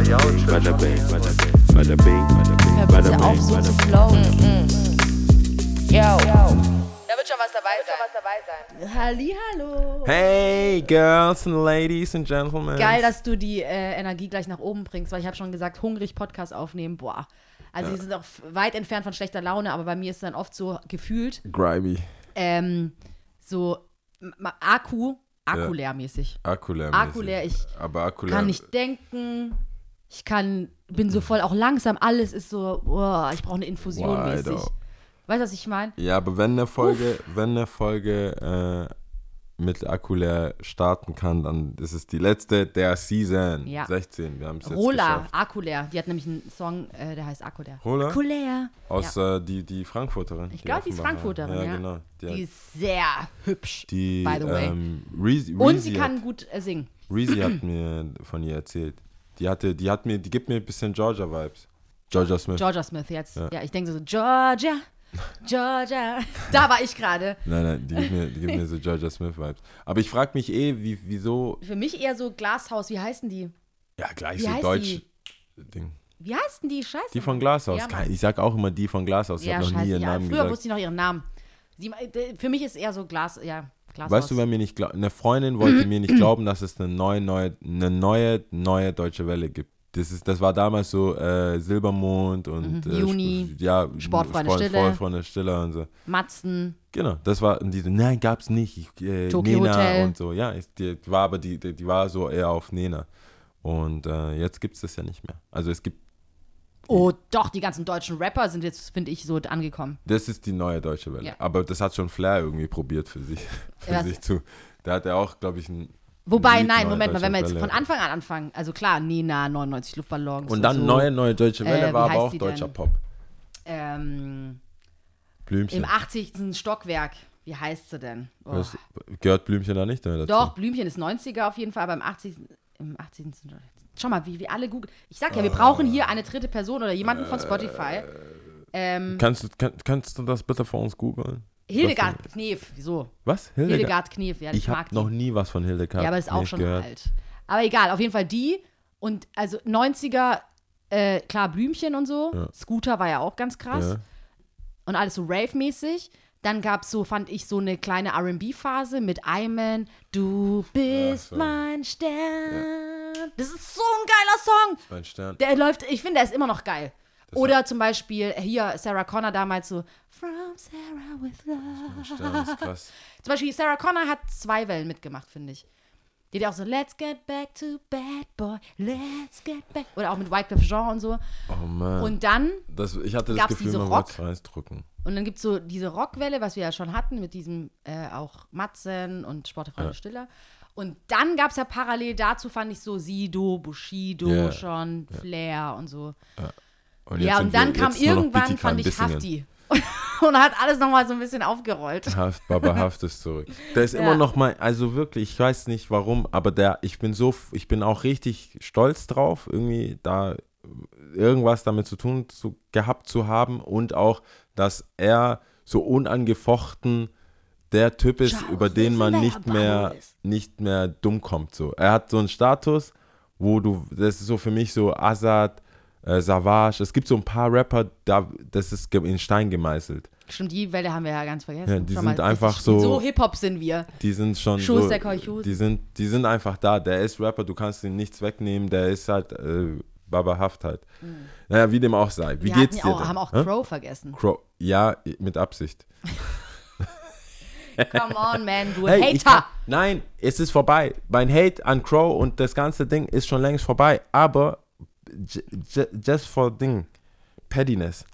Bada bing, bada bing, bada bing, auf, bing, so zu bing. flowen. Yo. Da wird schon was dabei sein. Hallihallo. Hey, Girls and Ladies and Gentlemen. Geil, dass du die äh, Energie gleich nach oben bringst, weil ich habe schon gesagt, hungrig Podcast aufnehmen, boah. Also die sind auch weit entfernt von schlechter Laune, aber bei mir ist es dann oft so gefühlt, Grimy. ähm, so m- ma- Akku, akkuleermäßig. Akkuleer. Akkuleer, ich Aber Akkuleer. kann nicht denken, ich kann, bin so voll auch langsam, alles ist so, boah, ich brauche eine Infusion Why mäßig. Weißt du, was ich meine? Ja, aber wenn eine Folge, wenn eine Folge äh, mit Akkuleer starten kann, dann ist es die letzte der Season. Ja. 16. Wir haben es jetzt Rola, geschafft. Akkuleer, die hat nämlich einen Song, äh, der heißt Akkuleer. Rola? Akkuleer. Aus ja. äh, die, die Frankfurterin. Ich glaube, die ist Offenbacher. Frankfurterin, ja. Ja, genau. Die, Die hat- ist sehr hübsch, die by the way. ähm, Reezy, Und Reezy sie hat- kann gut äh, singen. Reezy hat mir von ihr erzählt. Die hatte, die hat mir, die gibt mir ein bisschen Georgia-Vibes. Georgia Smith. Georgia Smith jetzt. Ja, Ja. ich denke so, Georgia, Georgia. Da war ich gerade. Nein, nein, die gibt mir, die gibt mir so Georgia Smith-Vibes. Aber ich frage mich eh, wie, wieso. Für mich eher so Glashaus, wie heißen die? Ja, gleich Wie so Deutsch. die? Ding. Wie heißen die? Scheiße. Die von Glashaus. Ja, ich sag auch immer die von Glashaus. Ich ja, habe noch scheiße. nie ihren ja. Namen Früher gesagt. wusste ich noch ihren Namen. Sie, äh, für mich ist eher so Glas, ja, Glashaus. Weißt du, wer mir nicht glaubt? Eine Freundin wollte mir nicht glauben, dass es eine neue, neue, eine neue, neue deutsche Welle gibt. Das, ist, das war damals so äh, Silbermond und Mhm. äh, Juni, Sp- ja, Sportfreunde Sport- Stille. Sportfreunde Stille und so. Matzen, Genau, das war diese, nein, gab's nicht. Ich, äh, Tokyo Nena Hotel. und so. Ja, ich, die war aber die, die, die war so eher auf Nena. Und äh, jetzt gibt's das ja nicht mehr. Also es gibt, Oh, doch, die ganzen deutschen Rapper sind jetzt, finde ich, so angekommen. das ist die neue deutsche Welle. Ja. Aber das hat schon Flair irgendwie probiert für sich, für Was? sich zu. Da hat er auch, glaube ich, ein Wobei, Lied, nein, Moment mal, wenn wir jetzt von Welle. Anfang an anfangen, also klar, Nena, 99 Luftballons. Und dann so, neue, neue deutsche Welle Äh, war aber auch deutscher denn? Pop. Ähm, Blümchen. Im 80. Stockwerk. Wie heißt sie denn? Oh. Das, gehört Blümchen da nicht dazu? Doch, Blümchen ist 90er auf jeden Fall, aber im 80. Im 80. Schau mal, wie wir alle googeln. Ich sag ja, wir brauchen hier eine dritte Person oder jemanden von Spotify. Ähm, Kannst, du, kann, kannst du das bitte für uns googeln? Hildegard Knef, wieso? Was? Hildegard? Hildegard Knef, ja, ich, ich mag habe die. noch nie was von Hildegard ja, aber ist auch schon gehört. alt. Aber egal, auf jeden Fall die. Und also 90er, äh, klar, Blümchen und so. Ja. Scooter war ja auch ganz krass. Ja. und alles so Rave-mäßig. Dann gab es so, fand ich, so eine kleine RB-Phase mit Iman. Du bist so. mein Stern. Das ist so ein geiler Song. Mein Stern. Der läuft, ich finde, der ist immer noch geil. Oder zum Beispiel hier Sarah Connor damals so From Sarah with Love. Stern ist krass. Zum Beispiel Sarah Connor hat zwei Wellen mitgemacht, finde ich. Die hat ja auch so Let's get back to bad boy, let's get back. Oder auch mit Wycliffe Jean und so. Oh Mann. Und dann das, ich hatte das gab's Gefühl, diese man Rock- reindrücken. Und dann gibt es so diese Rockwelle, was wir ja schon hatten, mit diesem äh, auch Matzen und Sportfreunde Ja. Stiller. Und dann gab es ja parallel dazu, fand ich so Sido, Bushido Ja. schon, Flair und so. Und ja, und dann wir- kam irgendwann, fand ich. Hafti. und hat alles nochmal so ein bisschen aufgerollt. Haft, Baba Haft ist zurück. Der ist Ja. immer noch mal, also wirklich, ich weiß nicht warum, aber der, ich bin so, ich bin auch richtig stolz drauf, irgendwie da irgendwas damit zu tun zu, gehabt zu haben und auch, dass er so unangefochten der Typ ist, Schau, über den man nicht mehr, ist. nicht mehr dumm kommt. So. Er hat so einen Status, wo du, das ist so für mich so Azad, äh, Savage, es gibt so ein paar Rapper, da, das ist in Stein gemeißelt. Stimmt, die Welle haben wir ja ganz vergessen. Ja, die Schau sind mal, einfach so- So Hip-Hop sind wir. Die sind schon so, die sind, die sind einfach da. Der ist Rapper, du kannst ihm nichts wegnehmen. Der ist halt äh, Baba Haft halt. Naja, wie dem auch sei. Wie wir geht's dir auch, denn? haben auch Hä? Crow vergessen. Crow. Ja, mit Absicht. Come on, man, du Hey, Hater. nein, es ist vorbei. Mein Hate an Crow und das ganze Ding ist schon längst vorbei. Aber just for Ding, Pettiness.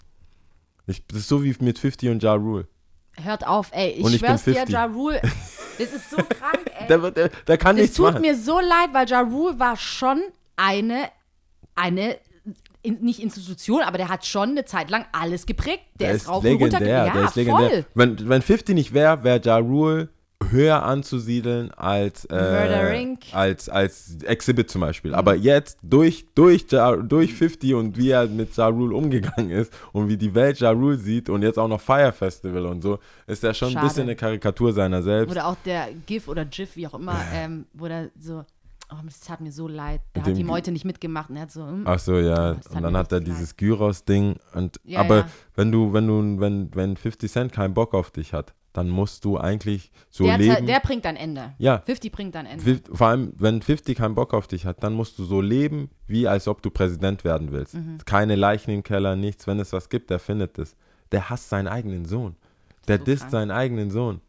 Ich, das ist so wie mit 50 und Ja Rule. Hört auf, ey. Ich, Und ich schwör's dir, 50. Ja Rule. Das ist so krank, ey. Wird- der, der kann Es nichts tut machen. mir so leid, weil Ja Rule war schon eine, eine in, nicht Institution, aber der hat schon eine Zeit lang alles geprägt. Der, ist rauf und runter legendär, Ja, der ist legendär. voll. Wenn, wenn 50 nicht wäre, wäre Ja Rule höher anzusiedeln als, äh, als, als Exhibit zum Beispiel. Aber jetzt durch, durch, ja, durch 50 und wie er mit Ja Rule umgegangen ist und wie die Welt Ja Rule sieht und jetzt auch noch Fire Festival und so, ist er schon ein Schade. bisschen eine Karikatur seiner selbst. Oder auch der GIF oder GIF, wie auch immer, ähm, wo der so, oh, es tat mir so leid. Mit hat die Meute nicht mitgemacht und er hat so, hm, Ach so, ja. tat Und dann hat er dieses Gyros-Ding. Ja, aber ja. wenn du, wenn du, wenn, wenn 50 Cent keinen Bock auf dich hat, dann musst du eigentlich so der, leben. der bringt ein Ende. ja, 50 bringt ein Ende. Vor allem, wenn 50 keinen Bock auf dich hat, dann musst du so leben, wie als ob du Präsident werden willst. Mhm. Keine Leichen im Keller, nichts. Wenn es was gibt, der findet es. Der hasst seinen eigenen Sohn. Der So disst krank. seinen eigenen Sohn.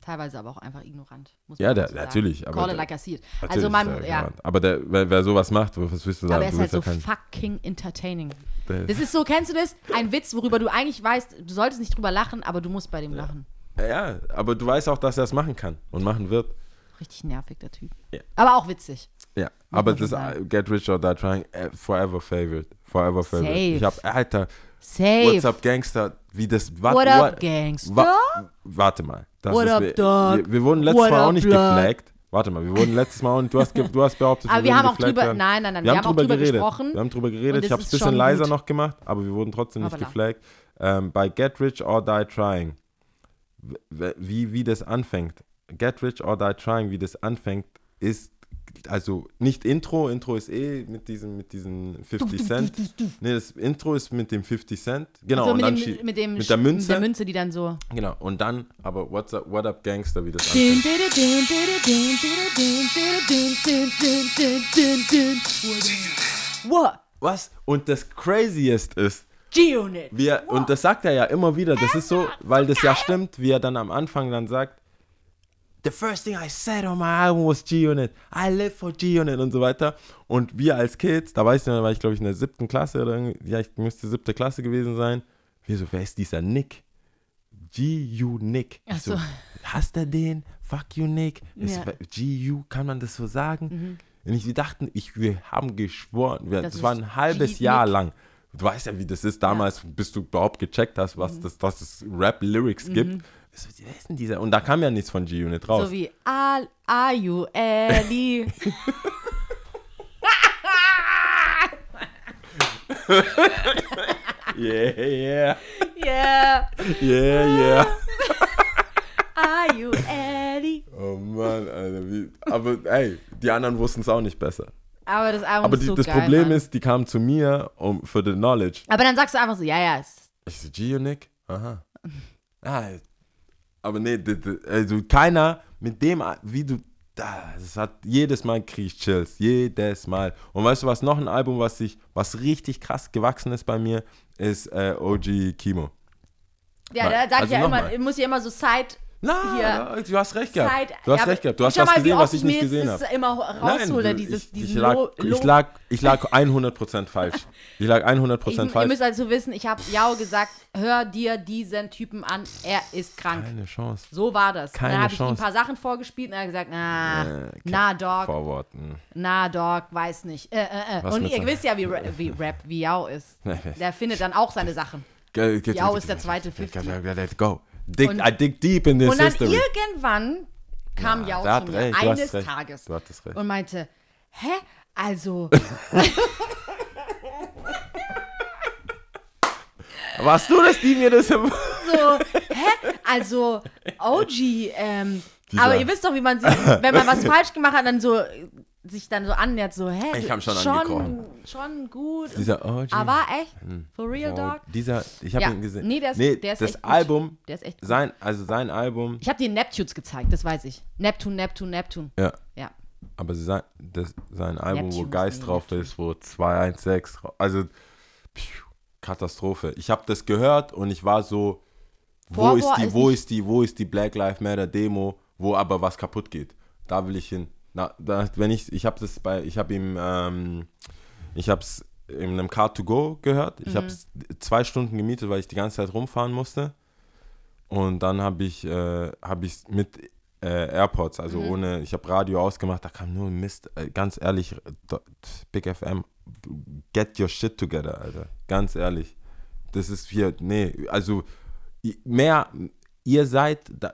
Ja, teilweise aber auch einfach ignorant. Muss Ja, der- natürlich, aber Call it like I see it. Also man, ja. Aber der, wer, wer sowas macht, was willst du sagen? Aber er ist halt so ja fucking entertaining. Das ist so, kennst du das? Ein Witz, worüber du eigentlich weißt, du solltest nicht drüber lachen, aber du musst bei dem lachen. ja, aber du weißt auch, dass er es machen kann und machen wird. Richtig nervig, der Typ. Ja. Aber auch witzig. Ja, aber das Get Rich or Die Trying, äh, forever favorite. Forever favorite. Safe. Ich hab, Alter, Safe. What's up Gangster, wie das, wa- What up, wa- Gangster? wa- warte mal. Das What ist, up, wir, Dog? Wir, wir wurden letztes What Mal auch nicht Blood? geflaggt. Warte mal, wir wurden letztes Mal und du hast, du hast behauptet, Aber wir würden haben auch drüber- werden. nein, nein, nein, wir, wir haben haben auch drüber drüber geredet. gesprochen. Wir haben drüber geredet. Ich habe es ein bisschen leiser gut. noch gemacht, aber wir wurden trotzdem nicht geflaggt. Ähm, bei Get Rich or Die Trying, wie, wie das anfängt, Get Rich or Die Trying, wie das anfängt, ist also nicht Intro, Intro ist eh mit diesem mit diesen 50 Cent. Ne, das Intro ist mit dem 50 Cent. Genau, also mit, und dann dem, mit, dem, mit der Münze. Mit der Münze, die dann so. Genau, und dann aber What's up, What Up Gangster, wie das anfängt. What? Was? Und das Craziest ist, wir, und das sagt er ja immer wieder, das ist so, weil das ja stimmt, wie er dann am Anfang dann sagt, The first thing I said on my album was G-Unit. I live for G-Unit und so weiter. Und wir als Kids, da weiß ich noch, war ich glaube ich in der siebten Klasse oder irgendwie, ja, ich müsste siebte Klasse gewesen sein. Wir so, wer ist dieser Nick? G-U Nick. Ach so. so, hasst er den? Fuck you Nick. Ja. G-U, kann man das so sagen? Und ich, wir dachten, ich, wir haben geschworen, wir, Das das, war ein halbes. Jahr lang. Du weißt ja, wie das ist damals, bis du überhaupt gecheckt hast, was, Mhm. das, dass es Rap-Lyrics gibt. So, wer ist denn dieser? Und da kam ja nichts von G-Unit raus. So wie Al, Are you Ellie? yeah, yeah, Yeah. yeah, yeah. Are you Ellie? Oh Mann, Alter. Wie, aber ey, die anderen wussten es auch nicht besser. Aber das Album Aber ist die, so das geil, Problem Mann. ist, die kamen zu mir um, für the knowledge. Aber dann sagst du einfach so, ja, ja, ist Ich so, G-Unit? Aha. Ah, aber nee, also keiner mit dem, wie du, da, das hat jedes Mal krieg ich Chills, jedes Mal. Und weißt du was, noch ein Album, was sich, was richtig krass gewachsen ist bei mir, ist äh, OG Kimo. Ja, Nein, da sag also ich ja immer, mal. muss ja immer so Side. Na, Hier. du hast recht gehabt. Side du hast ja, recht gehabt. Du hast was mal, wie gesehen, oft was ich nicht gesehen habe. immer raushole, dieses, ich, diesen ich, lag, Lo- ich, lag, ich lag 100% falsch. Ich lag 100% Ich, ihr falsch. müsst also wissen, ich habe Jao gesagt, hör dir diesen Typen an, er ist krank. Keine Chance. So war das. Keine dann habe ich ihm ein paar Sachen vorgespielt und er hat gesagt, na, Äh, na, Dog, Vorworten. na, Dog, weiß nicht. Äh, äh, äh. Und ihr wisst ja, wie, wie Rap, wie Yao ist. Der findet dann auch seine Sachen. Ge- ist der zweite 50. Let's go. Dig, Und- I dig deep in this Und dann history. irgendwann kam Ja, hat zu mir recht, eines. Tages und meinte, hä, also, Warst du das, die mir das im so, hä, also, OG, ähm, aber ihr wisst doch, wie man sich, wenn man was falsch gemacht hat, dann so, sich dann so annähert, so, hä, Ich du- hab schon schon, angekrochen. schon gut. Dieser OG. Aber echt? For real, Oh, dog? Dieser, ich habe Ja. ihn gesehen. Nee, der ist- der ist das echt gut. Album, Der ist echt gut. sein, also sein Album, Ich habe dir Neptunes gezeigt, das weiß ich. Neptun, Neptun, Neptun. ja, Ja. aber sein, das, sein Album, wo Neptunes, Geist nee, drauf Neptune. ist, wo 216, drauf- also pfiuh, Katastrophe. Ich habe das gehört und ich war so, wo Vorwurf ist die, ist wo nicht- ist die, wo ist die Black Lives Matter Demo, wo aber was kaputt geht. Da will ich hin. Na, da, wenn ich, ich habe das bei, ich habe ihm, ähm, ich habe es in einem Car to Go gehört. Mhm. Ich habe es zwei Stunden gemietet, weil ich die ganze Zeit rumfahren musste. Und dann habe ich, äh, habe ich mit äh, AirPods, also Mhm. ohne, ich habe Radio ausgemacht, da kam nur Mist. Äh, ganz ehrlich, Big FM, get your shit together, Alter. Ganz ehrlich. Das ist hier, nee, also mehr, ihr seid, da,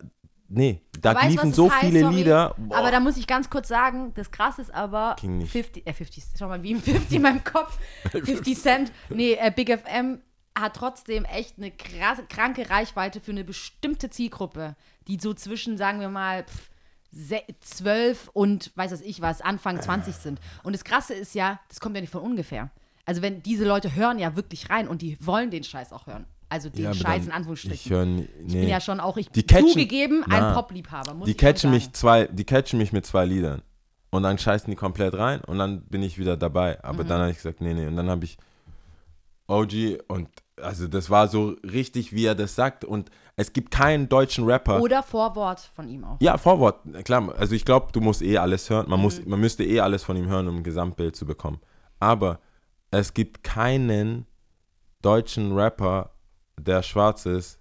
nee, da Weißt liefen so heißt? viele Sorry. Lieder. boah. Aber da muss ich ganz kurz sagen, das krasse ist aber Ging nicht. 50, äh 50, schau mal, wie im 50 in meinem Kopf, 50 Cent, nee, äh, Big FM hat trotzdem echt eine krasse, kranke Reichweite für eine bestimmte Zielgruppe, die so zwischen, sagen wir mal, pff, se- 12 und weiß was ich was, Anfang 20 sind. Und das Krasse ist ja, das kommt ja nicht von ungefähr. Also wenn diese Leute hören ja wirklich rein und die wollen den Scheiß auch hören. Also den Ja, Scheiß dann- in Anführungsstrichen. Ich höre nee. Ich bin ja schon auch, ich Die catchen- zugegeben, Na. ein Popliebhaber. muss die catchen mich zwei, die catchen mich mit zwei Liedern. Und dann scheißen die komplett rein und dann bin ich wieder dabei. Aber Mhm. dann habe ich gesagt, nee, nee. Und dann habe ich OG und also das war so richtig, wie er das sagt. Und es gibt keinen deutschen Rapper. Oder Vorwort von ihm auch. ja, Vorwort, klar. Also ich glaube, du musst eh alles hören. Man, Mhm. muss, man müsste eh alles von ihm hören, um ein Gesamtbild zu bekommen. Aber es gibt keinen deutschen Rapper, der schwarz ist,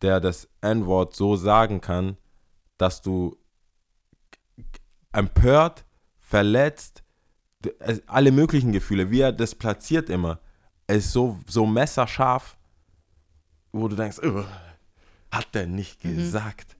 der das N-Wort so sagen kann, dass du empört, verletzt, es- alle möglichen Gefühle, wie er das platziert immer, ist so, so messerscharf, wo du denkst, "Ugh, hat der nicht Mhm. gesagt.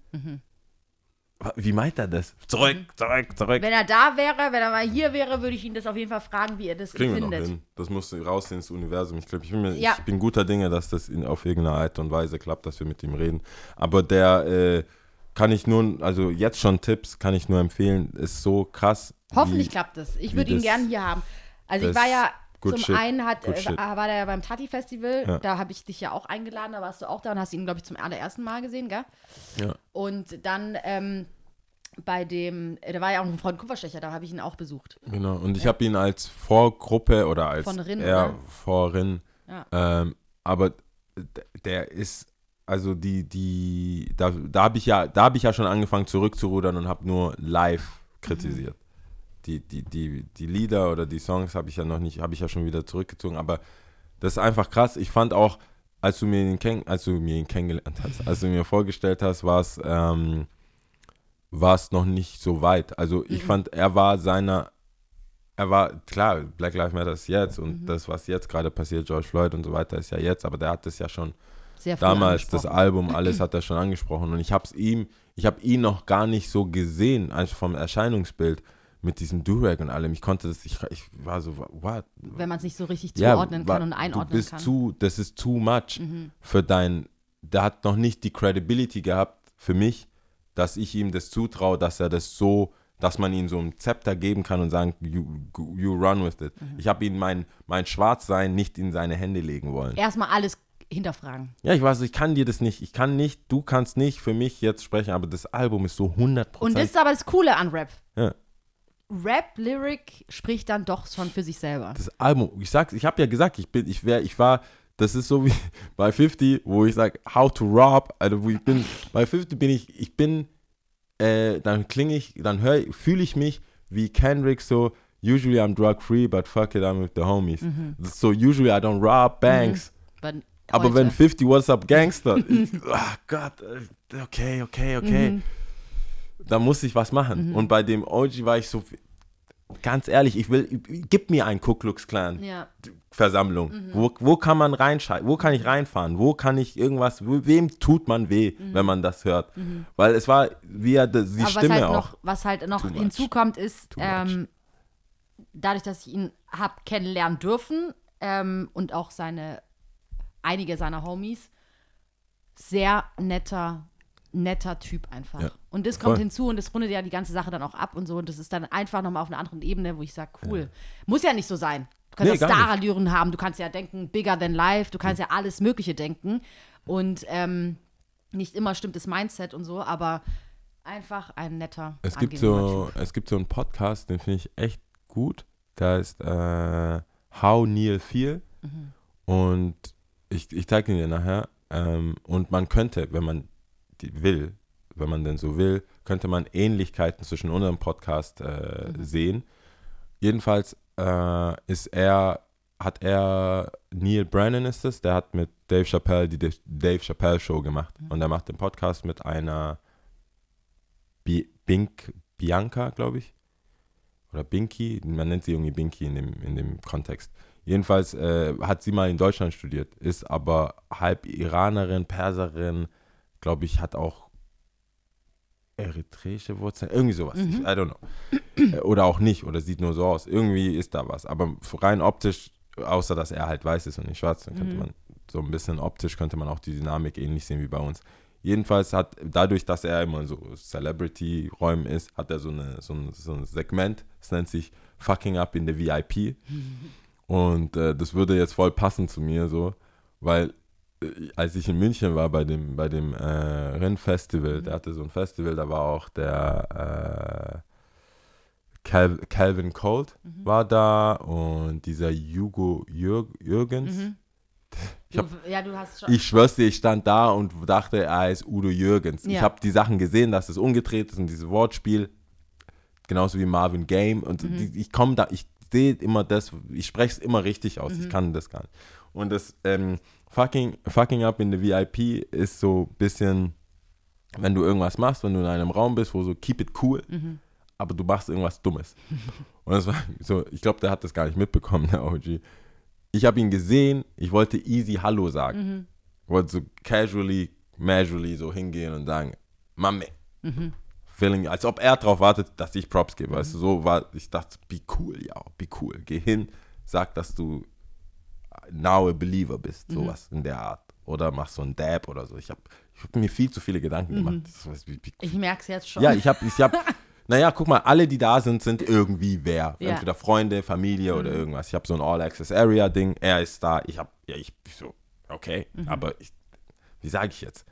Wie meint er das? Zurück, zurück, zurück. Wenn er da wäre, wenn er mal hier wäre, würde ich ihn das auf jeden Fall fragen, wie er das Kriegen wir noch hin. Das muss raus ins Universum. Ich glaube, ich, Ja. ich bin guter Dinge, dass das in, auf irgendeine Art und Weise klappt, dass wir mit ihm reden. Aber der äh, kann ich nur, also jetzt schon Tipps, kann ich nur empfehlen, ist so krass. Hoffentlich wie, klappt es. Ich würde ihn das- gern hier haben. Also ich das war ja good zum shit, einen hat, äh, war der ja beim Tati Festival, Ja. da habe ich dich ja auch eingeladen, da warst du auch da und hast ihn glaube ich zum allerersten Mal gesehen, gell? Ja. Und dann ähm, bei dem, äh, da war ja auch ein Freund Kupferstecher, da habe ich ihn auch besucht. Genau. Und ich habe ihn als Vorgruppe oder als Von Rin, er oder? Vorrin. Ja. Ähm, aber der ist, also die, die, da, da habe ich ja, da habe ich ja schon angefangen zurückzurudern und habe nur live kritisiert. Die, die, die, die Lieder oder die Songs habe ich ja noch nicht, habe ich ja schon wieder zurückgezogen. Aber das ist einfach krass. Ich fand auch, als du mir ihn, kenn, als du mir ihn kennengelernt hast, als du mir vorgestellt hast, war es ähm, war es noch nicht so weit. Also ich fand, er war seiner, er war, klar, Black Lives Matter ist jetzt und das, was jetzt gerade passiert, George Floyd und so weiter, ist ja jetzt, aber der hat das ja schon damals, das. Album, alles hat er schon angesprochen und ich habe es ihm, ich habe ihn noch gar nicht so gesehen, einfach vom Erscheinungsbild mit diesem Durag und allem. Ich konnte das, ich, ich war so, what? Wenn man es nicht so richtig Ja, zuordnen wa- kann und einordnen du bist kann. Mhm. Zu, das ist too much für dein, der hat noch nicht die Credibility gehabt für mich, dass ich ihm das zutraue, dass er das so, dass man ihm so ein Zepter geben kann und sagen, you, you run with it. Mhm. Ich habe ihm mein, mein Schwarzsein nicht in seine Hände legen wollen. Erstmal alles hinterfragen. Ja, ich weiß, ich kann dir das nicht, ich kann nicht, du kannst nicht für mich jetzt sprechen, aber das Album ist so 100%. Und das ist aber das Coole an Rap. ja. Rap-Lyric spricht dann doch schon für sich selber. das Album, ich sag's, ich habe ja gesagt, ich bin, ich wäre, ich war, das ist so wie bei 50, wo ich sage, how to rob, also wo ich bin, bei 50 bin ich, ich bin, äh, dann klinge ich, dann höre, fühle ich mich wie Kendrick so, usually I'm drug free, but fuck it, I'm with the homies. Ist so, usually I don't rob banks. Aber, Aber wenn 50 What's Up Gangster, ich, ach Gott, äh, okay, okay, okay. Mhm. Da muss ich was machen. Und bei dem OG war ich so, ganz ehrlich, ich will, gib mir einen Ku Klux Klan Ja. Versammlung. Wo, wo kann man reinschalten? Wo kann ich reinfahren? Wo kann ich irgendwas, wem tut man weh, wenn man das hört? Weil es war, wie er das- die Aber Stimme halt auch. noch, was halt noch hinzukommt, ist, ähm, dadurch, dass ich ihn habe kennenlernen dürfen ähm, und auch seine, einige seiner Homies, sehr netter, netter Typ einfach. Ja, und das kommt voll. hinzu und das rundet ja die ganze Sache dann auch ab und so. Und das ist dann einfach nochmal auf einer anderen Ebene, wo ich sage, cool. Muss ja nicht so sein. Du kannst Nee, ja. Starallüren haben, du kannst ja denken, bigger than life, du kannst ja alles Mögliche denken. Und ähm, nicht immer stimmt das Mindset und so, aber einfach ein netter, Es gibt, so, Typ. es gibt so einen Podcast, den finde ich echt gut. Der heißt äh, How Neil Feel. Mhm. Und ich, ich zeige ihn dir nachher. Ähm, und man könnte, wenn man die will, wenn man denn so will, könnte man Ähnlichkeiten zwischen unserem Podcast äh, Mhm. sehen. Jedenfalls äh, ist er, hat er, Neil Brennan ist es, der hat mit Dave Chappelle die Dave Chappelle Show gemacht. Mhm. Und er macht den Podcast mit einer Bi Bink, Bianca, glaube ich. Oder Binky, man nennt sie irgendwie Binky in dem, in dem Kontext. Jedenfalls äh, hat sie mal in Deutschland studiert, ist aber halb Iranerin, Perserin, glaube ich, hat auch eritreische Wurzeln, irgendwie sowas. Ich, I don't know. Äh, oder auch nicht, oder sieht nur so aus. Irgendwie ist da was. Aber rein optisch, außer dass er halt weiß ist und nicht schwarz, dann könnte man so ein bisschen optisch könnte man auch die Dynamik ähnlich sehen wie bei uns. Jedenfalls hat, dadurch, dass er immer so Celebrity-Räumen ist, hat er so, eine, so, ein, so ein Segment, es nennt sich Fucking Up in the VIP. Und äh, das würde jetzt voll passen zu mir so, weil als ich in München war bei dem, bei dem äh, Rennfestival, der hatte so ein Festival, da war auch der äh, Cal Calvin Colt war da und dieser Hugo Jürg Jürgens. Ich hab- Du, ja, du. Ich schwör's dir, ich stand da und dachte, er ist Udo Jürgens. Ich Ja. habe die Sachen gesehen, dass es umgedreht ist und dieses Wortspiel, genauso wie Marvin Game. Und Mhm. die, ich komme da, ich sehe immer das, ich spreche es immer richtig aus. Mhm. Ich kann das gar nicht. Und das ähm, fucking, fucking Up in the VIP ist so ein bisschen, wenn du irgendwas machst, wenn du in einem Raum bist, wo so keep it cool, Mhm. aber du machst irgendwas Dummes. Und das war so, ich glaube, der hat das gar nicht mitbekommen, der OG. Ich habe ihn gesehen, ich wollte easy Hallo sagen. Mhm. Wollte so casually, casually so hingehen und sagen, Mami. Feeling, als ob er darauf wartet, dass ich Props gebe. Weißt du, so war, ich dachte, be cool, ja, be cool. Geh hin, sag, dass du now a believer bist, sowas in der Art. Oder mach so einen Dab oder so. Ich habe ich hab mir viel zu viele Gedanken gemacht. Wie- Ich merke es jetzt schon. ja, ich habe, ich hab, naja, guck mal, alle, die da sind, sind irgendwie wer. Ja. Entweder Freunde, Familie oder irgendwas. Ich habe so ein All-Access-Area-Ding, er ist da, ich habe, ja, ich ich so, okay, aber ich, wie sage ich jetzt?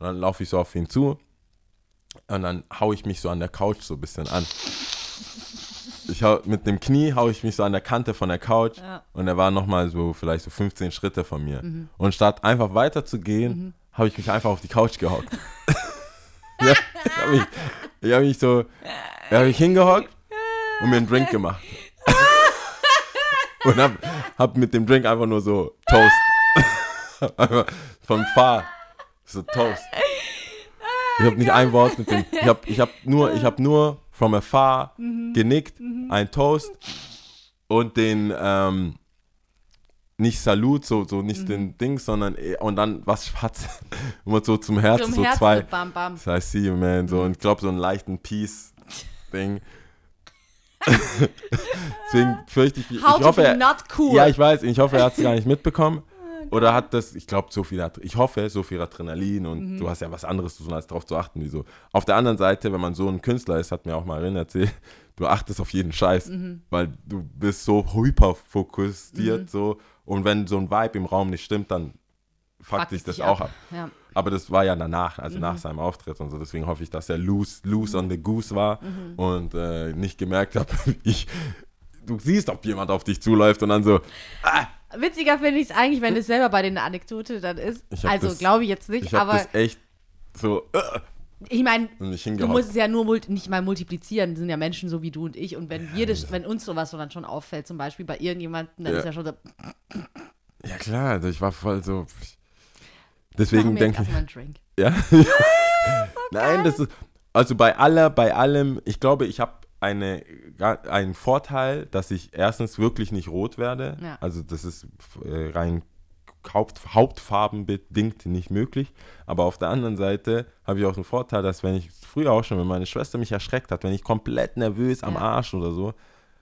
Und dann laufe ich so auf ihn zu und dann hau ich mich so an der Couch so ein bisschen an. Ich hau, mit dem Knie hau ich mich so an der Kante von der Couch Ja. und er war nochmal so vielleicht so 15 Schritte von mir. Und statt einfach weiter zu gehen, habe ich mich einfach auf die Couch gehockt. ja, ich habe mich, ich hab mich so, ich habe mich hingehockt und mir einen Drink gemacht. und hab, hab mit dem Drink einfach nur so Toast. vom Fahr. So Toast. Ich habe nicht ein Wort mit dem. Ich habe ich hab nur, ich hab nur from afar genickt, ein Toast und den, ähm, nicht Salut, so, so nicht den Ding, sondern eh- und dann was schwarz. Immer so zum Herzen, Zum so Herzen, zwei. bam, bam. Das heißt, see you, man. So, und ich glaube, so einen leichten Peace-Ding. Deswegen fürchte ich, ich How to hoffe, er, not cool. ja, ich weiß, ich hoffe, er hat es gar nicht mitbekommen. Oder hat das, ich glaube, so viel, ich hoffe, so viel Adrenalin und du hast ja was anderes zu tun, als darauf zu achten. Wie so. Auf der anderen Seite, wenn man so ein Künstler ist, hat mir auch Marin erzählt, du achtest auf jeden Scheiß, weil du bist so hyper fokussiert so und wenn so ein Vibe im Raum nicht stimmt, dann fuckt Fuckt dich das auch ab. ab. Ja. Aber das war ja danach, also nach seinem Auftritt und so. Deswegen hoffe ich, dass er loose, loose on the goose war und äh, nicht gemerkt habe, ich, du siehst, ob jemand auf dich zuläuft und dann so, Witziger finde ich es eigentlich, wenn es selber bei den Anekdote dann ist. Ich Also glaube ich jetzt nicht, ich habe aber das echt so äh, ich meine, du musst es ja nur nicht mal multiplizieren. Das sind ja Menschen so wie du und ich. Und wenn wir das, wenn uns sowas so dann schon auffällt, zum Beispiel bei irgendjemandem, dann Ja. ist ja schon so, Ja klar, also ich war voll so. Deswegen jetzt denke ich, einen Drink. ja. Nein, das ist also bei aller, bei allem. Ich glaube, ich habe eine einen Vorteil, dass ich erstens wirklich nicht rot werde. Ja. Also das ist äh, rein Haupt, hauptfarbenbedingt nicht möglich. Aber auf der anderen Seite habe ich auch den Vorteil, dass wenn ich früher auch schon, wenn meine Schwester mich erschreckt hat, wenn ich komplett nervös am Ja. Arsch oder so,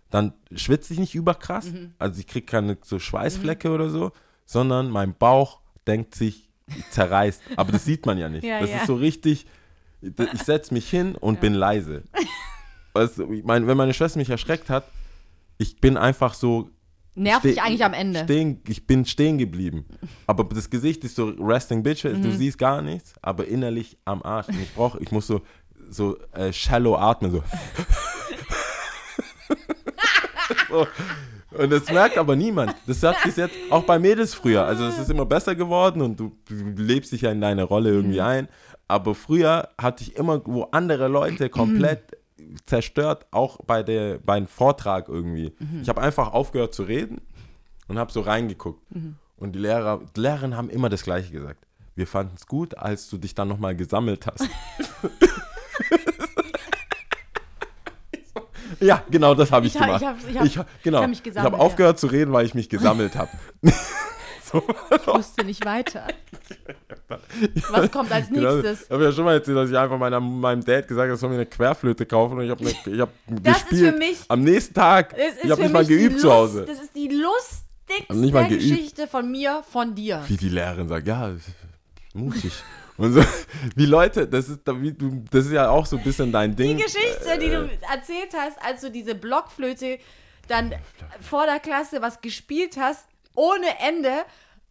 dann schwitze ich nicht überkrass. Mhm. Also ich kriege keine so Schweißflecke oder so, sondern mein Bauch denkt sich, zerreißt. Aber das sieht man ja nicht. Ja, das ja. ist so richtig, ich setze mich hin und bin leise. Du, ich meine, wenn meine Schwester mich erschreckt hat, ich bin einfach so dich eigentlich am Ende. Stehen, ich bin stehen geblieben. Aber das Gesicht ist so resting bitch, Mhm. du siehst gar nichts, aber innerlich am Arsch. Und ich brauche, ich muss so, so äh, shallow atmen, so. so. Und das merkt aber niemand. Das hat bis jetzt auch bei Mädels früher. Also es ist immer besser geworden und du, du lebst dich ja in deine Rolle irgendwie ein. Aber früher hatte ich immer, wo andere Leute komplett zerstört, auch bei der beim Vortrag irgendwie. Ich habe einfach aufgehört zu reden und habe so reingeguckt. Und die Lehrer, die Lehrerinnen haben immer das Gleiche gesagt. Wir fanden es gut, als du dich dann nochmal gesammelt hast. ja, genau, das habe ich, Ich gemacht. ich hab- ich hab- ich, genau, ich habe aufgehört zu reden, weil ich mich gesammelt habe. Ich wusste nicht weiter. Was kommt als Genau, nächstes? Ich habe ja schon mal erzählt, dass ich einfach meiner, meinem Dad gesagt habe, er soll mir eine Querflöte kaufen und ich habe ich hab Das ist gespielt. für mich- Am nächsten Tag. Ist ich habe nicht mal geübt Lust, zu Hause. Das ist die lustigste nicht mal geübt. Geschichte von mir, von dir. Wie die Lehrerin sagt, ja, mutig. Und so, wie Leute, das ist, das ist ja auch so ein bisschen dein Ding. Die Geschichte, die Äh. du erzählt hast, als du diese Blockflöte dann vor der Klasse was gespielt hast, ohne Ende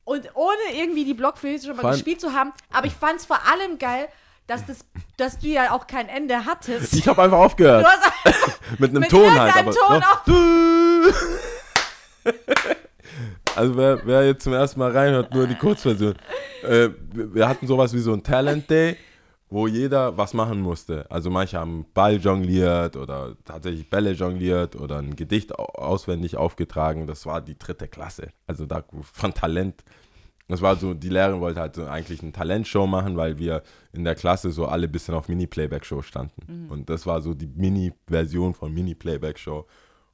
und ohne irgendwie die Blockflöte schon mal allem- gespielt zu haben. Aber ich fand es vor allem geil, dass, das, dass du ja auch kein Ende hattest. Ich habe einfach aufgehört. Du hast mit einem mit Ton halt. Aber Ton also wer, wer jetzt zum ersten Mal reinhört, nur die Kurzversion. Äh, wir wir hatten sowas wie so ein Talent Day, wo jeder was machen musste. Also manche haben Ball jongliert oder tatsächlich Bälle jongliert oder ein Gedicht au- auswendig aufgetragen. Das war die dritte Klasse. Also da von Talent. Das war so, die Lehrerin wollte halt so eigentlich eine Talentshow machen, weil wir in der Klasse so alle ein bisschen auf Mini-Playback-Show standen. Und das war so die Mini-Version von Mini-Playback-Show.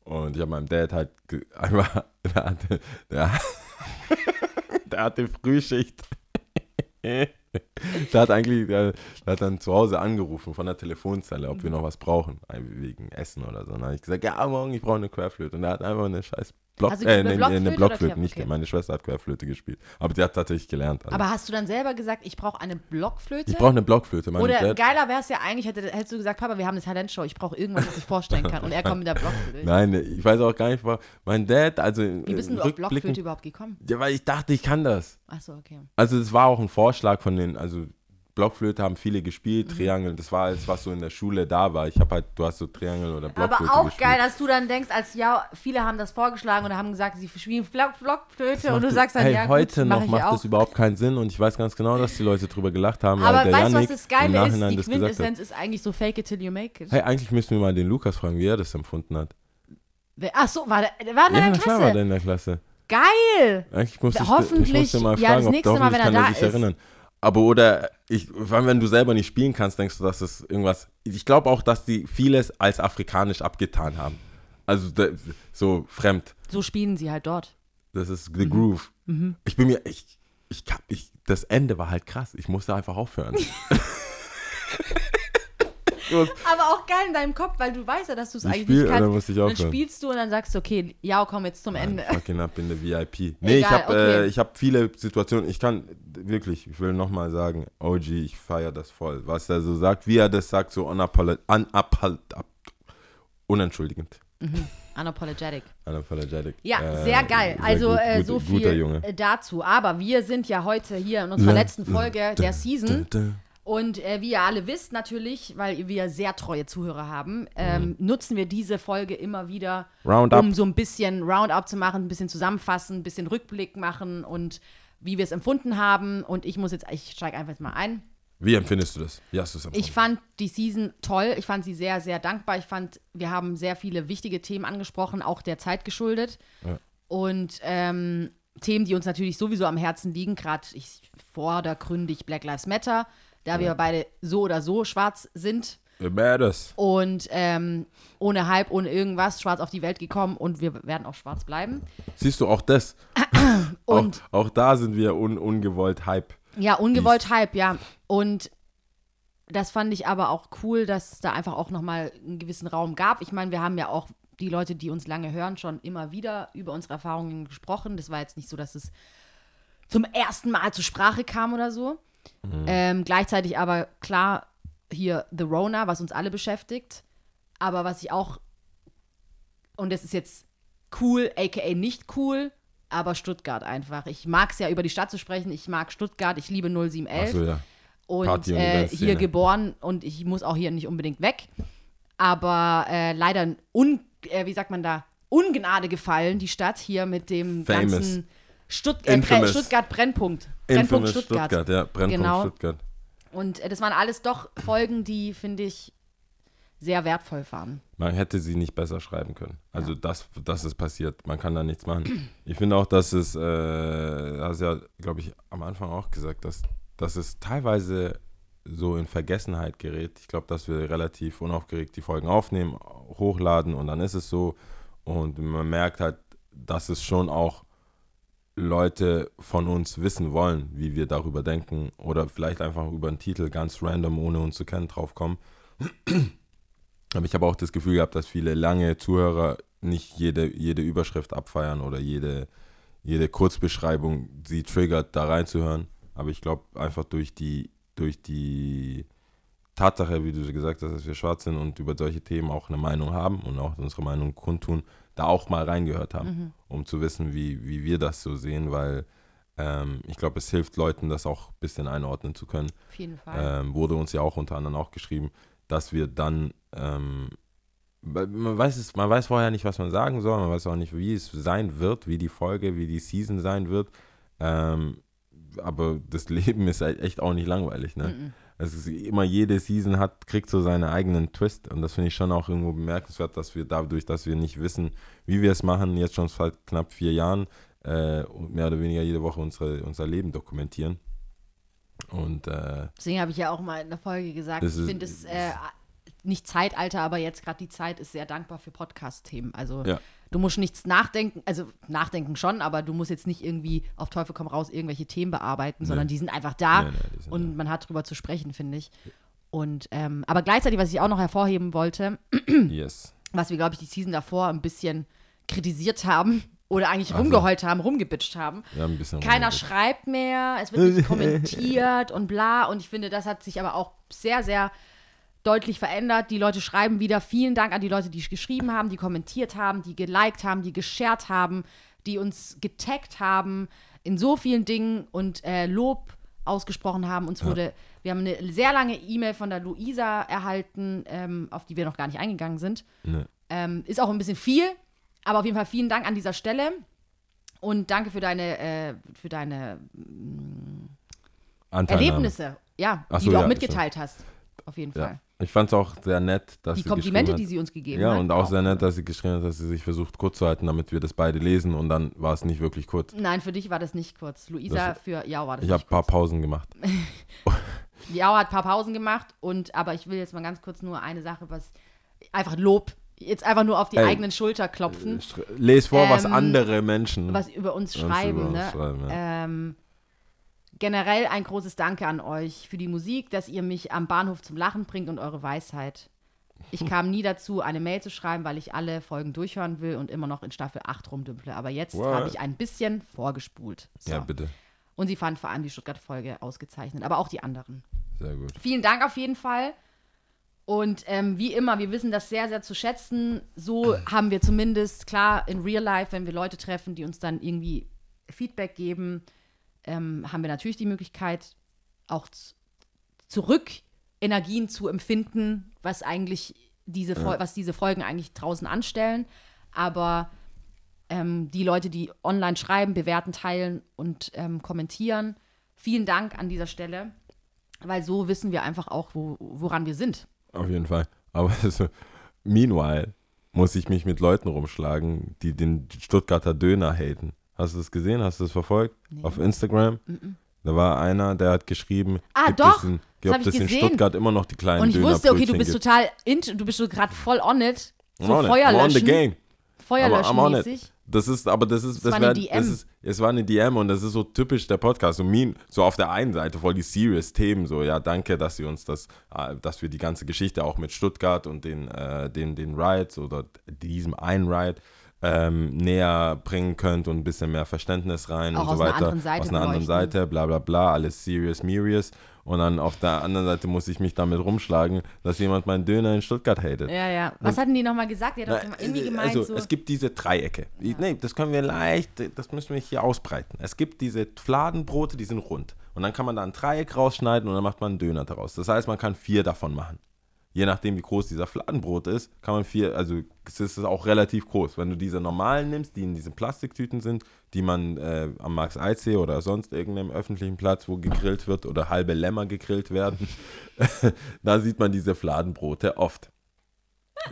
Und ich habe meinem Dad halt einfach, der hatte, der, der hatte Frühschicht. der hat eigentlich, der, der hat dann zu Hause angerufen von der Telefonzelle, ob wir noch was brauchen, wegen Essen oder so. Und dann habe ich gesagt, ja, morgen, ich brauche eine Querflöte. Und er hat einfach eine scheiß Block, Also äh, eine Blockflöte eine Blockflöte, nicht, okay. meine Schwester hat Querflöte gespielt. Aber die hat tatsächlich gelernt. Also. Aber hast du dann selber gesagt, ich brauche eine Blockflöte? ich brauche eine Blockflöte. Mein Oder Dad, geiler wäre es ja eigentlich, hätte, hättest du gesagt, Papa, wir haben eine Talentshow, ich brauche irgendwas, was ich vorstellen kann. Und er kommt mit der Blockflöte. Nein, ich weiß auch gar nicht, mein Dad, also Wie bist du auf Blockflöte überhaupt gekommen? Ja, weil ich dachte, ich kann das. Achso, okay. Also es war auch ein Vorschlag von den, also Blockflöte haben viele gespielt, Mhm. Triangel, das war alles, was so in der Schule da war. Ich habe halt, du hast so Triangel oder Blockflöte Aber auch gespielt. geil, dass du dann denkst, als ja, viele haben das vorgeschlagen und haben gesagt, sie spielen Block, Blockflöte und du sagst dann, hey, ja, heute gut, noch mach ich macht ja auch. das überhaupt keinen Sinn und ich weiß ganz genau, dass die Leute drüber gelacht haben, Aber weißt du, was das Geile ist? Die das. Quintessenz ist eigentlich so fake it till you make it. Hey, eigentlich müssten wir mal den Lukas fragen, wie er das empfunden hat. Ach so, war der, war der Ja, in der klar war Klasse? der in der Klasse. Geil! Eigentlich musste ich, Hoffentlich- ich musste mal ja, fragen, das ob nächste Mal, hoffentlich wenn er da sich ist. erinnern. Aber oder, ich, vor allem, wenn du selber nicht spielen kannst, denkst du, dass das irgendwas. Ich glaube auch, dass die vieles als afrikanisch abgetan haben. Also so fremd. So spielen sie halt dort. Das ist Mhm. the groove. Ich bin mir, ich, ich, ich, das Ende war halt krass. Ich musste einfach aufhören. Ich muss- Aber auch geil in deinem Kopf, weil du weißt ja, dass du es Ich eigentlich spiel, nicht kannst. muss ich dann aufhören? spielst du und dann sagst du, okay, ja, komm jetzt zum Ende. Fucking up in the VIP. Nee, ich Egal, habe okay. äh, ich hab viele Situationen. Ich kann wirklich, ich will nochmal sagen, OG, ich feiere das voll. Was er so sagt, wie er das sagt, so unapolo- unapol- ab- unentschuldigend. Unapologetic. Unapologetic. Ja, Äh, sehr geil. Also gut, äh, gut, so Guter viel äh, dazu. Aber wir sind ja heute hier in unserer letzten Folge der Season. Und äh, wie ihr alle wisst natürlich, weil wir sehr treue Zuhörer haben, ähm, Mhm. nutzen wir diese Folge immer wieder, Roundup. um so ein bisschen Roundup zu machen, ein bisschen zusammenfassen, ein bisschen Rückblick machen und wie wir es empfunden haben. Und ich muss jetzt, ich steige einfach jetzt mal ein. Wie empfindest du das? Wie hast du es empfunden? Ich fand die Season toll. Ich fand sie sehr, sehr dankbar. Ich fand, wir haben sehr viele wichtige Themen angesprochen, auch der Zeit geschuldet. Ja. Und ähm, Themen, die uns natürlich sowieso am Herzen liegen, gerade ich vordergründig Black Lives Matter, da wir beide so oder so schwarz sind matters. und ähm, ohne Hype, ohne irgendwas schwarz auf die Welt gekommen und wir werden auch schwarz bleiben. Siehst du auch das? Und auch, auch da sind wir un, ungewollt Hype. Ja, ungewollt Hype, ja. Und das fand ich aber auch cool, dass es da einfach auch nochmal einen gewissen Raum gab. Ich meine, wir haben ja auch die Leute, die uns lange hören, schon immer wieder über unsere Erfahrungen gesprochen. Das war jetzt nicht so, dass es zum ersten Mal zur Sprache kam oder so. Ähm, gleichzeitig aber klar hier The Rona, was uns alle beschäftigt. Aber was ich auch, und das ist jetzt cool, aka nicht cool, aber Stuttgart einfach. Ich mag es ja, über die Stadt zu sprechen. Ich mag Stuttgart, ich liebe 0711 Achso, ja. und äh, hier geboren und ich muss auch hier nicht unbedingt weg. Aber äh, leider, un, äh, wie sagt man da, Ungnade gefallen, die Stadt hier mit dem Famous. ganzen Stutt äh, Bre. Stuttgart Brennpunkt. Brennpunkt Stuttgart. Stuttgart. ja. Brennpunkt Genau. Stuttgart. Und äh, das waren alles doch Folgen, die, finde ich, sehr wertvoll waren. Man hätte sie nicht besser schreiben können. Also das, das ist passiert. Man kann da nichts machen. Ich finde auch, dass es, äh, hast ja, glaube ich, am Anfang auch gesagt, dass, dass es teilweise so in Vergessenheit gerät. Ich glaube, dass wir relativ unaufgeregt die Folgen aufnehmen, hochladen und dann ist es so. Und man merkt halt, dass es schon auch Leute von uns wissen wollen, wie wir darüber denken oder vielleicht einfach über einen Titel ganz random, ohne uns zu kennen, draufkommen. Aber ich habe auch das Gefühl gehabt, dass viele lange Zuhörer nicht jede, jede Überschrift abfeiern oder jede, jede Kurzbeschreibung sie triggert, da reinzuhören. Aber ich glaube, einfach durch die durch die Tatsache, wie du gesagt hast, dass wir schwarz sind und über solche Themen auch eine Meinung haben und auch unsere Meinung kundtun, da auch mal reingehört haben, Mhm. um zu wissen, wie, wie wir das so sehen, weil ähm, ich glaube, es hilft Leuten, das auch ein bisschen einordnen zu können. Auf jeden Fall. Ähm, wurde uns ja auch unter anderem auch geschrieben, dass wir dann, ähm, man weiß es, man weiß vorher nicht, was man sagen soll, man weiß auch nicht, wie es sein wird, wie die Folge, wie die Season sein wird. Ähm, aber das Leben ist halt echt auch nicht langweilig, ne? Mhm. Es ist immer jede Season hat, kriegt so seinen eigenen Twist und das finde ich schon auch irgendwo bemerkenswert, dass wir dadurch, dass wir nicht wissen, wie wir es machen, jetzt schon seit knapp vier Jahren, äh, mehr oder weniger jede Woche unsere, unser Leben dokumentieren. Und äh, Deswegen habe ich ja auch mal in der Folge gesagt, ich finde es äh, nicht Zeitalter, aber jetzt gerade die Zeit ist sehr dankbar für Podcast-Themen. Also Ja. Du musst nichts nachdenken, also nachdenken schon, aber du musst jetzt nicht irgendwie auf Teufel komm raus irgendwelche Themen bearbeiten, sondern die sind einfach da Nee, nee, sind und man hat drüber zu sprechen, finde ich. Und ähm, aber gleichzeitig, was ich auch noch hervorheben wollte, yes. was wir, glaube ich, die Season davor ein bisschen kritisiert haben oder eigentlich Ach so. rumgeheult haben, rumgebitscht haben. Bisschen Keiner schreibt mehr, es wird nicht kommentiert und bla. Und ich finde, das hat sich aber auch sehr, sehr deutlich verändert. Die Leute schreiben wieder. Vielen Dank an die Leute, die geschrieben haben, die kommentiert haben, die geliked haben, die geshared haben, die uns getaggt haben in so vielen Dingen und äh, Lob ausgesprochen haben. Uns wurde, wir haben eine sehr lange E-Mail von der Luisa erhalten, ähm, auf die wir noch gar nicht eingegangen sind. Ne. Ähm, ist auch ein bisschen viel, aber auf jeden Fall vielen Dank an dieser Stelle. Und danke für deine, äh, für deine Anteilnahme. Erlebnisse, ja, Ach die so, du ja, auch mitgeteilt hast. Auf jeden Ja. Ich fand es auch sehr nett, dass Die sie Komplimente, geschrieben die hat. sie uns gegeben Ja, hat. und auch sehr nett, dass sie geschrieben hat, dass sie sich versucht kurz zu halten, damit wir das beide lesen und dann war es nicht wirklich kurz. Nein, für dich war das nicht kurz. Luisa, Das- für Jau war das Ich habe ein paar. Pausen gemacht. Jau hat ein paar Pausen gemacht, und, aber ich will jetzt mal ganz kurz nur eine Sache, was einfach Lob, jetzt einfach nur auf die Ey. eigenen Schulter klopfen, Sch- Les vor, was Ähm, andere Menschen. was über uns uns schreiben. über uns ne? schreiben, ja. ähm, generell ein großes Danke an euch für die Musik, dass ihr mich am Bahnhof zum Lachen bringt und eure Weisheit. Ich kam nie dazu, eine Mail zu schreiben, weil ich alle Folgen durchhören will und immer noch in Staffel 8 rumdümple. Aber jetzt habe ich ein bisschen vorgespult. So. Ja, bitte. Und sie fand vor allem die Stuttgart-Folge ausgezeichnet, aber auch die anderen. Sehr gut. Vielen Dank auf jeden Fall. Und ähm, wie immer, wir wissen das sehr, sehr zu schätzen. So haben wir zumindest, klar, in Real Life, wenn wir Leute treffen, die uns dann irgendwie Feedback geben, ähm, haben wir natürlich die Möglichkeit, auch zurück Energien zu empfinden, was eigentlich diese, Fol- was diese Folgen eigentlich draußen anstellen. Aber ähm, die Leute, die online schreiben, bewerten, teilen und ähm, kommentieren, vielen Dank an dieser Stelle, weil so wissen wir einfach auch, wo, woran wir sind. Auf jeden Fall. Aber so, meanwhile muss ich mich mit Leuten rumschlagen, die den Stuttgarter Döner haten. Hast du das gesehen? Hast du das verfolgt? Auf Instagram? Da war einer, der hat geschrieben, Ah, gibt doch. es in, gibt es in. Stuttgart immer noch die kleinen Und ich wusste, okay, du bist gibt. total, int, du bist so gerade voll on it, so on it. I'm on the Feuerlöschen, game. Feuerlöschen-mäßig. Das ist, aber das ist, Das das, war wär, eine DM. das ist, es war eine DM und das ist so typisch der Podcast. So, mean, so auf der einen Seite voll die serious Themen, so, ja, danke, dass sie uns das, äh, dass wir die ganze Geschichte auch mit Stuttgart und den, äh, den, den Riots oder diesem einen Riot ähm, näher bringen könnt und ein bisschen mehr Verständnis rein Auch und aus so einer weiter. anderen Seite aus einer anderen beleuchten. Seite, bla bla bla, alles serious, serious. Und dann auf der anderen Seite muss ich mich damit rumschlagen, dass jemand meinen Döner in Stuttgart hatet. Ja, ja. Was hatten die nochmal gesagt? Die hat Na, irgendwie äh, gemeint, also, so. es gibt diese Dreiecke. Die- Nee, das können wir leicht, das müssen wir hier ausbreiten. Es gibt diese Fladenbrote, die sind rund. Und dann kann man da ein Dreieck rausschneiden und dann macht man einen Döner daraus. Das heißt, man kann vier davon machen. Je nachdem, wie groß dieser Fladenbrot ist, kann man vier, also es ist auch relativ groß. Wenn du diese normalen nimmst, die in diesen Plastiktüten sind, die man äh, am Max Eizsee oder sonst irgendeinem öffentlichen Platz, wo gegrillt wird oder halbe Lämmer gegrillt werden, da sieht man diese Fladenbrote oft.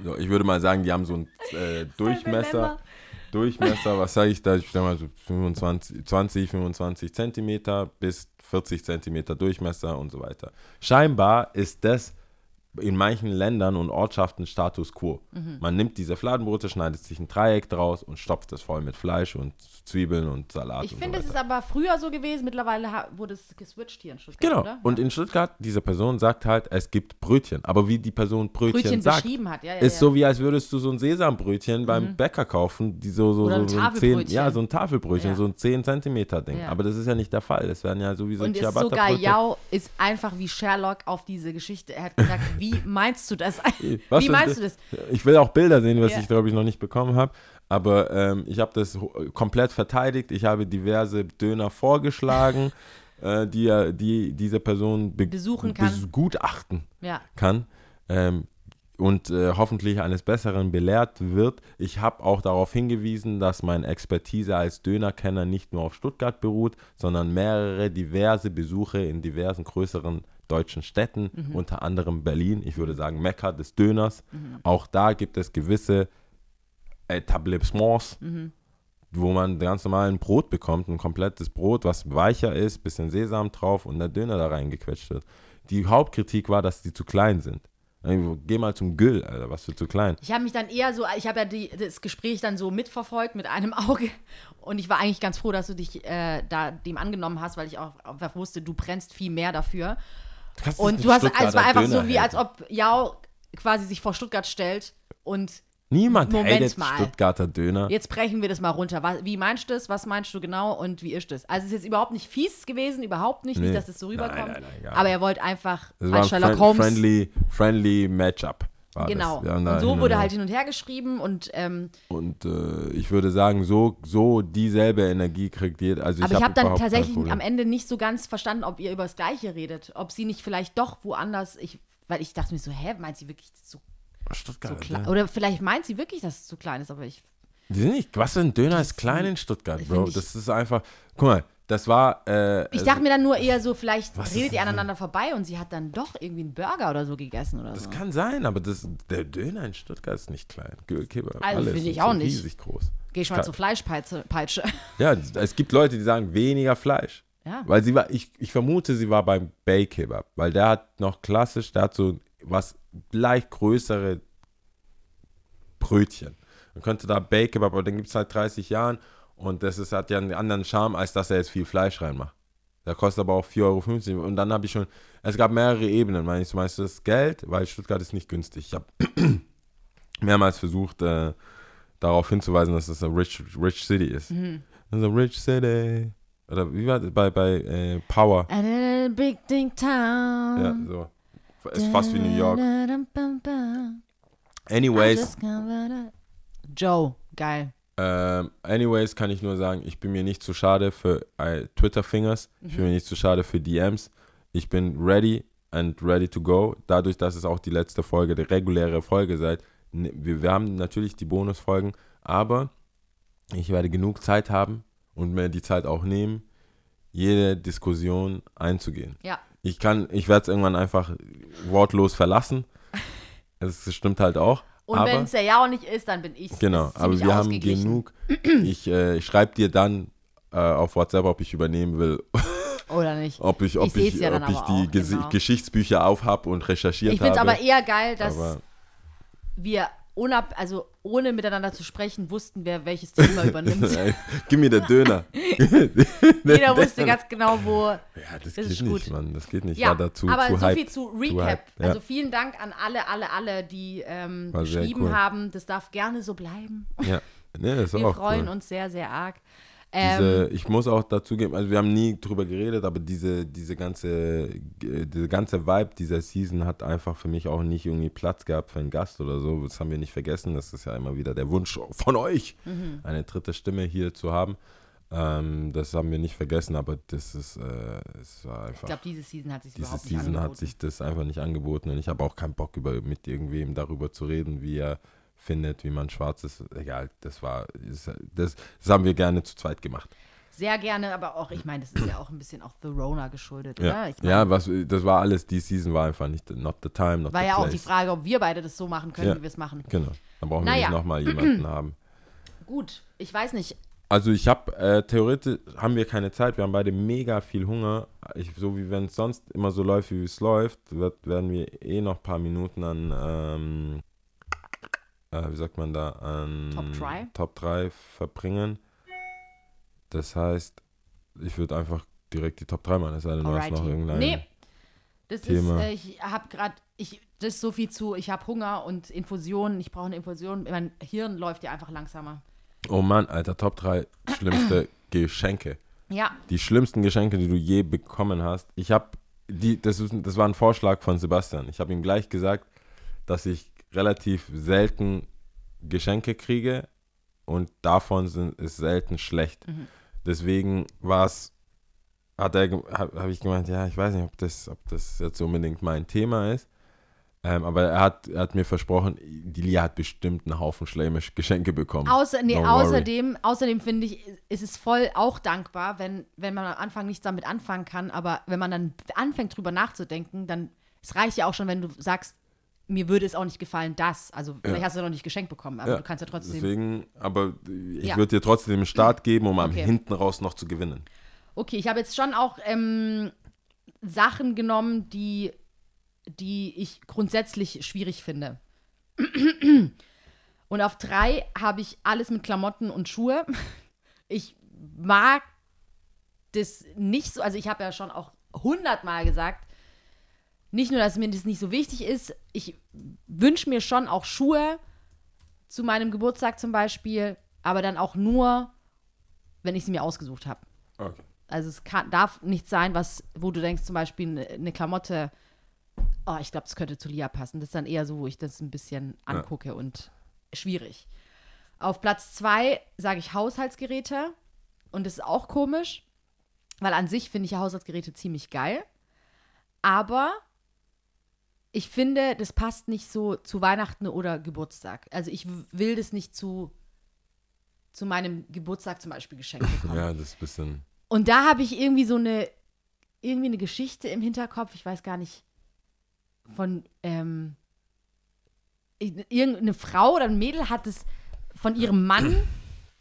So, ich würde mal sagen, die haben so einen äh, Durchmesser. Durchmesser, was sage ich da? Ich stelle mal so 25, 20, 25 Zentimeter bis 40 Zentimeter Durchmesser und so weiter. Scheinbar ist das in manchen Ländern und Ortschaften Status quo. Mhm. Man nimmt diese Fladenbrote, schneidet sich ein Dreieck draus und stopft es voll mit Fleisch und Zwiebeln und Salat Ich finde, so es ist aber früher so gewesen. Mittlerweile wurde es geswitcht hier in Stuttgart, Genau. oder? Und in Stuttgart, diese Person sagt halt, es gibt Brötchen. Aber wie die Person Brötchen, Brötchen sagt, beschrieben hat, ja, ja, ist ja. so wie als würdest du so ein Sesambrötchen beim Bäcker kaufen, die so so so, so ein Tafelbrötchen. ja so ein Tafelbrötchen, Ja. so ein 10 Zentimeter Ding. Ja. Aber das ist ja nicht der Fall. Das werden ja sowieso Und ist sogar. Yao ist einfach wie Sherlock auf diese Geschichte. Er hat gesagt, wie meinst du das? Was wie meinst du das? Ich will auch Bilder sehen, was Ja. ich glaube ich noch nicht bekommen habe. Aber ähm, ich habe das komplett verteidigt. Ich habe diverse Döner vorgeschlagen, äh, die, die diese Person be Besuchen kann. begutachten Ja. kann. Ähm, und äh, hoffentlich eines Besseren belehrt wird. Ich habe auch darauf hingewiesen, dass meine Expertise als Dönerkenner nicht nur auf Stuttgart beruht, sondern mehrere diverse Besuche in diversen größeren deutschen Städten, unter anderem Berlin. Ich würde sagen Mekka des Döners. Auch da gibt es gewisse Etablissements, wo man ganz normal ein Brot bekommt, ein komplettes Brot, was weicher ist, bisschen Sesam drauf und der Döner da reingequetscht wird. Die Hauptkritik war, dass die zu klein sind. Geh mal zum Güll, Alter, was für zu klein. Ich habe mich dann eher so, ich habe ja die, das Gespräch dann so mitverfolgt mit einem Auge und ich war eigentlich ganz froh, dass du dich äh, da dem angenommen hast, weil ich auch einfach wusste, du brennst viel mehr dafür. Und du hast, es war einfach Döner so, wie als ob Yao quasi sich vor Stuttgart stellt und Niemand Moment hatet mal. Stuttgarter Döner. jetzt brechen wir das mal runter. Was, wie meinst du das? Was meinst du genau und wie ist das? Also es ist jetzt überhaupt nicht fies gewesen, überhaupt nicht, Nee. nicht, dass es so Nein, rüberkommt. nein, nein, gar aber er wollte einfach war als ein Sherlock friend, Holmes friendly, friendly Matchup. War Genau. Das. Ja, und so wurde halt hin und her geschrieben und ähm, Und äh, ich würde sagen, so, so dieselbe Energie kriegt jeder. Also aber ich habe dann überhaupt kein tatsächlich am Ende nicht so ganz verstanden, ob ihr über das Gleiche redet. Ob sie nicht vielleicht doch woanders, ich, weil ich dachte mir so, hä, meint sie wirklich so, so Stuttgart, klein? ja. Oder vielleicht meint sie wirklich, dass es zu klein ist, aber ich. Die sind nicht, was für ein Döner ist klein in Stuttgart, Bro. Das ist einfach, guck mal, das war, äh, Ich dachte mir dann nur eher so, vielleicht redet ihr aneinander vorbei und sie hat dann doch irgendwie einen Burger oder so gegessen oder das so. kann sein, aber das, der Döner in Stuttgart ist nicht klein. Kebab, Also alles finde ich auch so nicht. riesig groß. Geh ich mal zur Fleischpeitsche. Peitsche. Ja, es gibt Leute, die sagen weniger Fleisch. Ja. Weil sie war, ich, ich vermute, sie war beim Bay Kebab, weil der hat noch klassisch, der hat so was leicht größere Brötchen. Man könnte da Bay Kebab, aber den gibt es seit 30 Jahren und das ist, hat ja einen anderen Charme, als dass er jetzt viel Fleisch reinmacht. Der kostet aber auch 4,50 Euro. Und dann habe ich schon, es gab mehrere Ebenen. Meine ich zum Beispiel das Geld, weil Stuttgart ist nicht günstig. Ich habe mehrmals versucht, äh, darauf hinzuweisen, dass es eine rich, rich City ist. Mhm. Das ist eine rich City. Oder wie war das bei, bei äh, Power? A big ding town. Ja, so. Ist fast wie New York. Anyways, Joe, geil. Ähm, anyways kann ich nur sagen, ich bin mir nicht zu schade für äh, Twitter-Fingers. Ich bin mir nicht zu schade für DMs. Ich bin ready and ready to go. Dadurch, dass es auch die letzte Folge, die reguläre Folge seid. ne- Wir, wir haben natürlich die Bonusfolgen, aber ich werde genug Zeit haben und mir die Zeit auch nehmen, jede Diskussion einzugehen. Ja. Ich kann, ich werde es irgendwann einfach wortlos verlassen. Das stimmt halt auch. Und wenn es der ja auch nicht ist, dann bin ich Genau, aber wir haben genug. Ich, äh, ich schreibe dir dann äh, auf WhatsApp, ob ich übernehmen will, Oder nicht. ob ich, ob Ich ich, ja ob ich die auch, Gesi- genau. Geschichtsbücher aufhab und recherchiert Ich finde es habe. aber eher geil, dass aber wir unab also ohne miteinander zu sprechen, wussten, wer welches Thema übernimmt. Gib mir der Döner. Jeder wusste ganz genau, wo. Ja, das, Das geht ist nicht, gut. Mann. Das geht nicht. Ja, dazu aber zu so hype. viel zu Recap. ja. Also vielen Dank an alle, alle, alle, die ähm, geschrieben cool. haben. Das darf gerne so bleiben. Ja, nee, Wir freuen cool. uns sehr, sehr arg. Diese, Ähm, ich muss auch dazu geben, also wir haben nie drüber geredet, aber diese, diese ganze, äh, diese ganze Vibe dieser Season hat einfach für mich auch nicht irgendwie Platz gehabt für einen Gast oder so. Das haben wir nicht vergessen. Das ist ja immer wieder der Wunsch von euch, Mhm. eine dritte Stimme hier zu haben. Ähm, das haben wir nicht vergessen, aber das ist, äh, es war ich einfach. glaube, diese Season hat sich diese Season angeboten. hat sich das einfach nicht angeboten und ich habe auch keinen Bock über mit irgendwem darüber zu reden, wie er findet, wie man schwarz ist. Egal, das war das, das, haben wir gerne zu zweit gemacht. Sehr gerne, aber auch, ich meine, das ist ja auch ein bisschen auch The Rona geschuldet, Ja, oder? Ich mein, ja was, das war alles, die Season war einfach nicht, not the time, not war the ja auch die Frage, ob wir beide das so machen können, Ja. wie wir es machen. Genau, da brauchen wir Naja. nicht nochmal jemanden haben. Gut, ich weiß nicht. Also ich habe, äh, theoretisch haben wir keine Zeit, wir haben beide mega viel Hunger. Ich, so wie wenn es sonst immer so läuft, wie es läuft, wird, werden wir eh noch ein paar Minuten an, ähm, äh, wie sagt man da, an Top drei? Top 3 verbringen. Das heißt, ich würde einfach direkt die Top 3 machen, es sei denn, du hast noch irgendein... Nee, das Thema. ist, äh, ich habe gerade, ich, das ist so viel zu, ich habe Hunger und Infusionen, ich brauche eine Infusion. Mein Hirn läuft ja einfach langsamer. Oh Mann, Alter, Top 3 schlimmste Geschenke. Ja, Die schlimmsten Geschenke, die du je bekommen hast. Ich habe die, das, ist, das war ein Vorschlag von Sebastian. Ich habe ihm gleich gesagt, dass ich relativ selten Geschenke kriege und davon sind, ist selten schlecht. Mhm. Deswegen war es, hat er, habe hab ich gemeint, ja, ich weiß nicht, ob das, ob das jetzt unbedingt mein Thema ist. Ähm, aber er hat, er hat mir versprochen, die Lia hat bestimmt einen Haufen schlimme Geschenke bekommen. Außer, nee, außerdem, außerdem finde ich, ist es voll auch dankbar, wenn, wenn man am Anfang nichts damit anfangen kann, aber wenn man dann anfängt drüber nachzudenken, dann, es reicht ja auch schon, wenn du sagst, mir würde es auch nicht gefallen, das. Also vielleicht hast du noch nicht geschenkt bekommen, aber Ja, du kannst ja trotzdem. Deswegen, aber ich Ja. würde dir trotzdem den Start geben, um am Okay. hinten raus noch zu gewinnen. Okay, ich habe jetzt schon auch ähm, Sachen genommen, die, die ich grundsätzlich schwierig finde. Und auf drei habe ich alles mit Klamotten und Schuhe. Ich mag das nicht so, also ich habe ja schon auch hundertmal gesagt, nicht nur, dass mir das nicht so wichtig ist, ich wünsche mir schon auch Schuhe zu meinem Geburtstag zum Beispiel, aber dann auch nur, wenn ich sie mir ausgesucht habe. Okay. Also es kann, darf nicht sein, was, wo du denkst, zum Beispiel eine, eine Klamotte, oh, ich glaube, das könnte zu Lia passen. Das ist dann eher so, wo ich das ein bisschen angucke und schwierig. Auf Platz zwei sage ich Haushaltsgeräte. Und das ist auch komisch, weil an sich finde ich ja Haushaltsgeräte ziemlich geil. Aber ich finde, das passt nicht so zu Weihnachten oder Geburtstag. Also ich will das nicht zu, zu meinem Geburtstag zum Beispiel geschenkt bekommen. Ja, das ist ein bisschen. Und da habe ich irgendwie so eine, irgendwie eine Geschichte im Hinterkopf, ich weiß gar nicht, von, ähm, irgendeine Frau oder ein Mädel hat es von ihrem Mann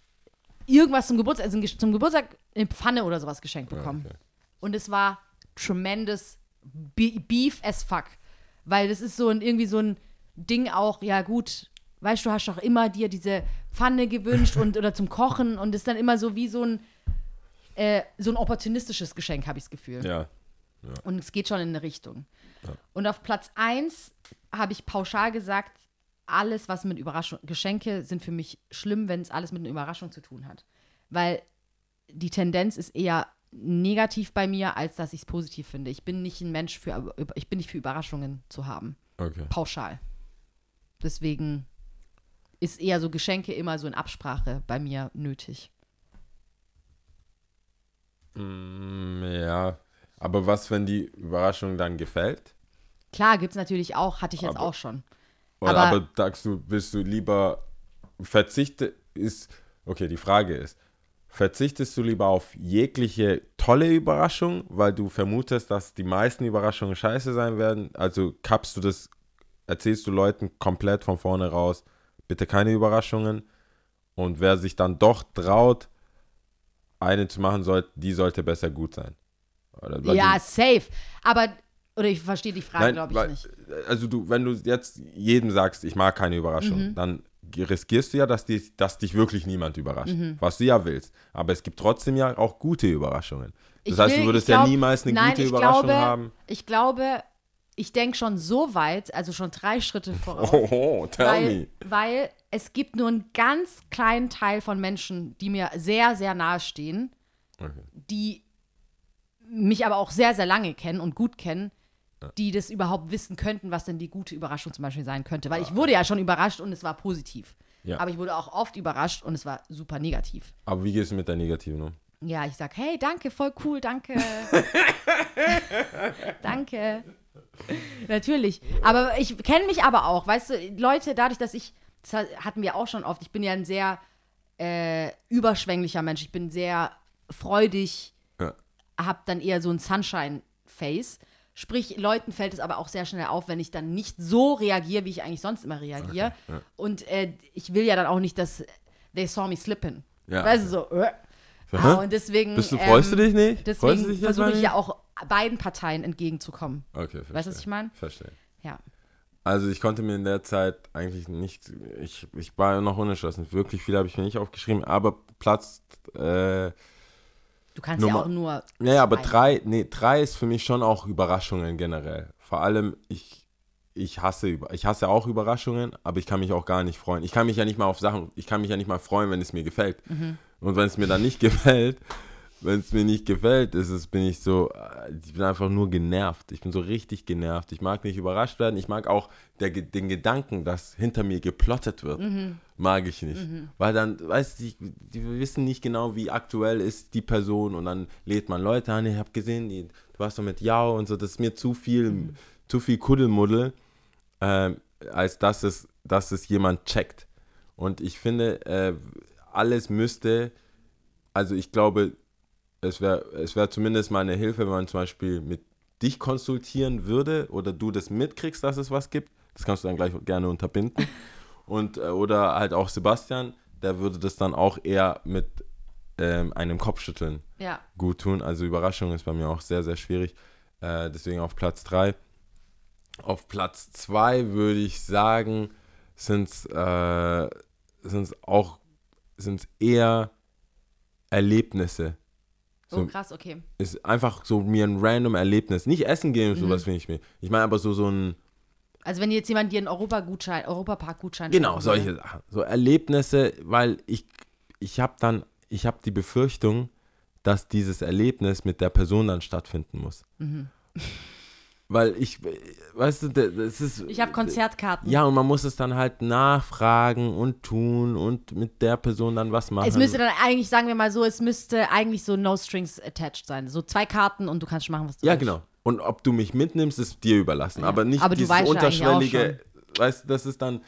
irgendwas zum Geburtstag, also zum Geburtstag eine Pfanne oder sowas geschenkt bekommen. okay. Und es war tremendous be beef as fuck. Weil das ist so ein, irgendwie so ein Ding auch, ja gut, weißt du, hast doch immer dir diese Pfanne gewünscht und oder zum Kochen und ist dann immer so wie so ein, äh, so ein opportunistisches Geschenk, habe ich das Gefühl. Ja. Und es geht schon in eine Richtung. Und auf Platz 1 habe ich pauschal gesagt, alles, was mit Überraschung, Geschenke sind für mich schlimm, wenn es alles mit einer Überraschung zu tun hat. Weil die Tendenz ist eher negativ bei mir, als dass ich es positiv finde. Ich bin nicht ein Mensch für, ich bin nicht für Überraschungen zu haben. Okay. Pauschal. Deswegen ist eher so Geschenke immer so in Absprache bei mir nötig. Mm, ja. Aber was, wenn die Überraschung dann gefällt? Klar, gibt es natürlich auch, hatte ich jetzt Aber- auch schon. Oder Aber- aber, sagst du, willst du lieber verzichte ist okay, die Frage ist, verzichtest du lieber auf jegliche tolle Überraschung, weil du vermutest, dass die meisten Überraschungen scheiße sein werden? Also kappst du das, erzählst du Leuten komplett von vorne raus, bitte keine Überraschungen. Und wer sich dann doch traut, eine zu machen, soll, die sollte besser gut sein. Ja, safe. Aber, oder ich verstehe die Frage, glaube ich weil- nicht. Also du, wenn du jetzt jedem sagst, ich mag keine Überraschung, Mhm. dann riskierst du ja, dass, die, dass dich wirklich niemand überrascht, Mhm. was du ja willst. Aber es gibt trotzdem ja auch gute Überraschungen. Das Ich heißt, will- du würdest glaub- ja niemals eine nein, gute Überraschung glaube, haben. Ich glaube, ich denke schon so weit, also schon drei Schritte voraus. Oh tell weil, me. weil es gibt nur einen ganz kleinen Teil von Menschen, die mir sehr, sehr nahe stehen, Okay. die mich aber auch sehr, sehr lange kennen und gut kennen, die das überhaupt wissen könnten, was denn die gute Überraschung zum Beispiel sein könnte. Weil ich wurde ja schon überrascht und es war positiv. Ja. Aber ich wurde auch oft überrascht und es war super negativ. Aber wie gehst du mit der Negativen um? Ja, ich sag, hey, danke, voll cool, danke. danke. Natürlich. Aber ich kenne mich aber auch, weißt du, Leute, dadurch, dass ich, das hat- hatten wir auch schon oft, ich bin ja ein sehr äh, überschwänglicher Mensch. Ich bin sehr freudig, Ja. hab dann eher so ein Sunshine-Face. Sprich, Leuten fällt es aber auch sehr schnell auf, wenn ich dann nicht so reagiere, wie ich eigentlich sonst immer reagiere. Und äh, ich will ja dann auch nicht, dass they saw me slipping. Ja. Weißt du, so. Äh. Ah, und deswegen. Bist du, freust ähm, du dich nicht? Deswegen versuche ich ja auch beiden Parteien entgegenzukommen. Okay, verstehe. Weißt du, was ich meine? Verstehe. Ja. Also ich konnte mir in der Zeit eigentlich nicht, ich, ich war noch unentschlossen. Wirklich viel habe ich mir nicht aufgeschrieben, aber Platz, äh, Du kannst Nummer- ja auch nur. naja, aber drei, nee, drei ist für mich schon auch Überraschungen generell. Vor allem, ich, ich hasse, ich hasse auch Überraschungen, aber ich kann mich auch gar nicht freuen. Ich kann mich ja nicht mal auf Sachen, ich kann mich ja nicht mal freuen, wenn es mir gefällt. Mhm. Und wenn es mir dann nicht gefällt, wenn es mir nicht gefällt, ist es, bin ich so, äh, ich bin einfach nur genervt. Ich bin so richtig genervt. Ich mag nicht überrascht werden. Ich mag auch der, den Gedanken, dass hinter mir geplottet wird, Mhm. mag ich nicht. Weil dann, weißt du, die, die wissen nicht genau, wie aktuell ist die Person und dann lädt man Leute an, ich habe gesehen, die, du warst doch mit Jao und so, das ist mir zu viel, zu viel Kuddelmuddel, ähm, als dass es, dass es jemand checkt. Und ich finde, äh, alles müsste, also ich glaube, es wäre es wär zumindest mal eine Hilfe, wenn man zum Beispiel mit dich konsultieren würde oder du das mitkriegst, dass es was gibt. Das kannst du dann gleich gerne unterbinden. Und, äh, oder halt auch Sebastian, der würde das dann auch eher mit ähm, einem Kopfschütteln Ja. gut tun. Also Überraschung ist bei mir auch sehr, sehr schwierig. Äh, deswegen auf Platz 3. Auf Platz 2 würde ich sagen, sind es äh, sind's auch sind's eher Erlebnisse. Oh, So, krass, okay. ist einfach so mir ein random Erlebnis. Nicht essen gehen und Mhm. sowas finde ich mir. Ich meine aber so, so ein, Also wenn jetzt jemand dir einen Europa-Gutschein, Europapark-Gutschein genau, solche Sachen. So Erlebnisse, weil ich, ich habe dann, ich habe die Befürchtung, dass dieses Erlebnis mit der Person dann stattfinden muss. Mhm. Weil ich, weißt du, das ist. Ich habe Konzertkarten. Ja, und man muss es dann halt nachfragen und tun und mit der Person dann was machen. Es müsste dann eigentlich, sagen wir mal so, es müsste eigentlich so no strings attached sein. So zwei Karten und du kannst machen, was du Ja, willst. genau. Und ob du mich mitnimmst, ist dir überlassen. Ja. Aber nicht Aber dieses ja unterschwellige, weißt du, das ist dann.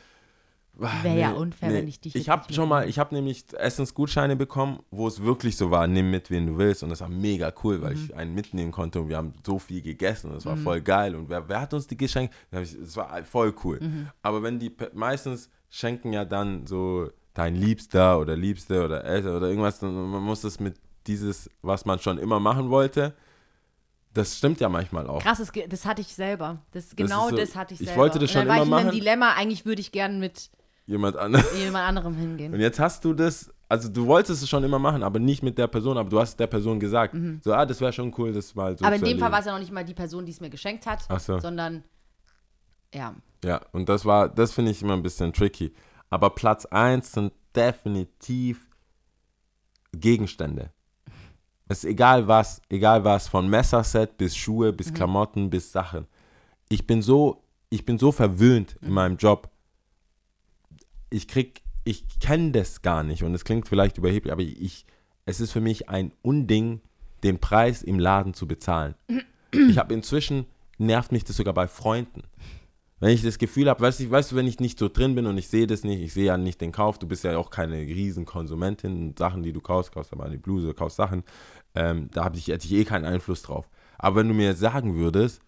Wäre ja unfair, wenn ich dich Ich habe schon mal, ich habe nämlich Essensgutscheine bekommen, wo es wirklich so war, nimm mit, wen du willst. Und das war mega cool, weil Mhm. ich einen mitnehmen konnte und wir haben so viel gegessen und es war voll geil. Und wer, wer hat uns die geschenkt? Da ich- Es war voll cool. Mhm. Aber wenn die meistens schenken ja dann so dein Liebster oder Liebste oder Eltern oder irgendwas, dann man muss das mit dieses, was man schon immer machen wollte, das stimmt ja manchmal auch. Krass, das, das hatte ich selber. Das, genau das, so- hatte ich ich selber. wollte das Und dann schon war immer ich in einem machen. Dilemma, eigentlich würde ich gern mit Jemand anderes. jemand anderem hingehen. Und jetzt hast du das, also du wolltest es schon immer machen, aber nicht mit der Person, aber du hast der Person gesagt, so, ah, das wäre schon cool, das mal so Mhm. Aber in dem Fall war es erleben. ja noch nicht mal die Person, die es mir geschenkt hat, so. sondern ja. Ja, und das war, das finde ich immer ein bisschen tricky. Aber Platz 1 sind definitiv Gegenstände. Es ist egal was, egal was, von Messerset bis Schuhe, bis Mhm. Klamotten, bis Sachen. Ich bin so, ich bin so verwöhnt Mhm. in meinem Job. Ich krieg, ich kenne das gar nicht und es klingt vielleicht überheblich, aber ich, es ist für mich ein Unding, den Preis im Laden zu bezahlen. Ich habe inzwischen, nervt mich das sogar bei Freunden. Wenn ich das Gefühl habe, weißt du, weißt du, wenn ich nicht so drin bin und ich sehe das nicht, ich sehe ja nicht den Kauf, du bist ja auch keine Riesenkonsumentin, Sachen, die du kaufst, kaufst ja mal eine Bluse, kaufst Sachen, ähm, da ich, hätte ich eh keinen Einfluss drauf. Aber wenn du mir sagen würdest,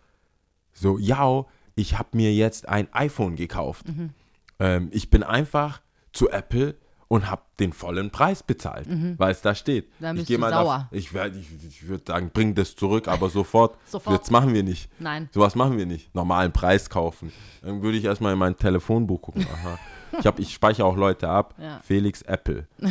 so, ja, ich habe mir jetzt ein iPhone gekauft, ähm, ich bin einfach zu Apple und habe den vollen Preis bezahlt, weil es da steht. Dann ich bist geh du mal sauer. Auf, ich werd- ich, ich würde sagen, bring das zurück, aber sofort. Sofort. Jetzt machen wir nicht. Nein. Sowas machen wir nicht. Normalen Preis kaufen. Dann würde ich erstmal in mein Telefonbuch gucken. Aha. Ich, hab, ich speichere auch Leute ab. Ja. Felix Apple.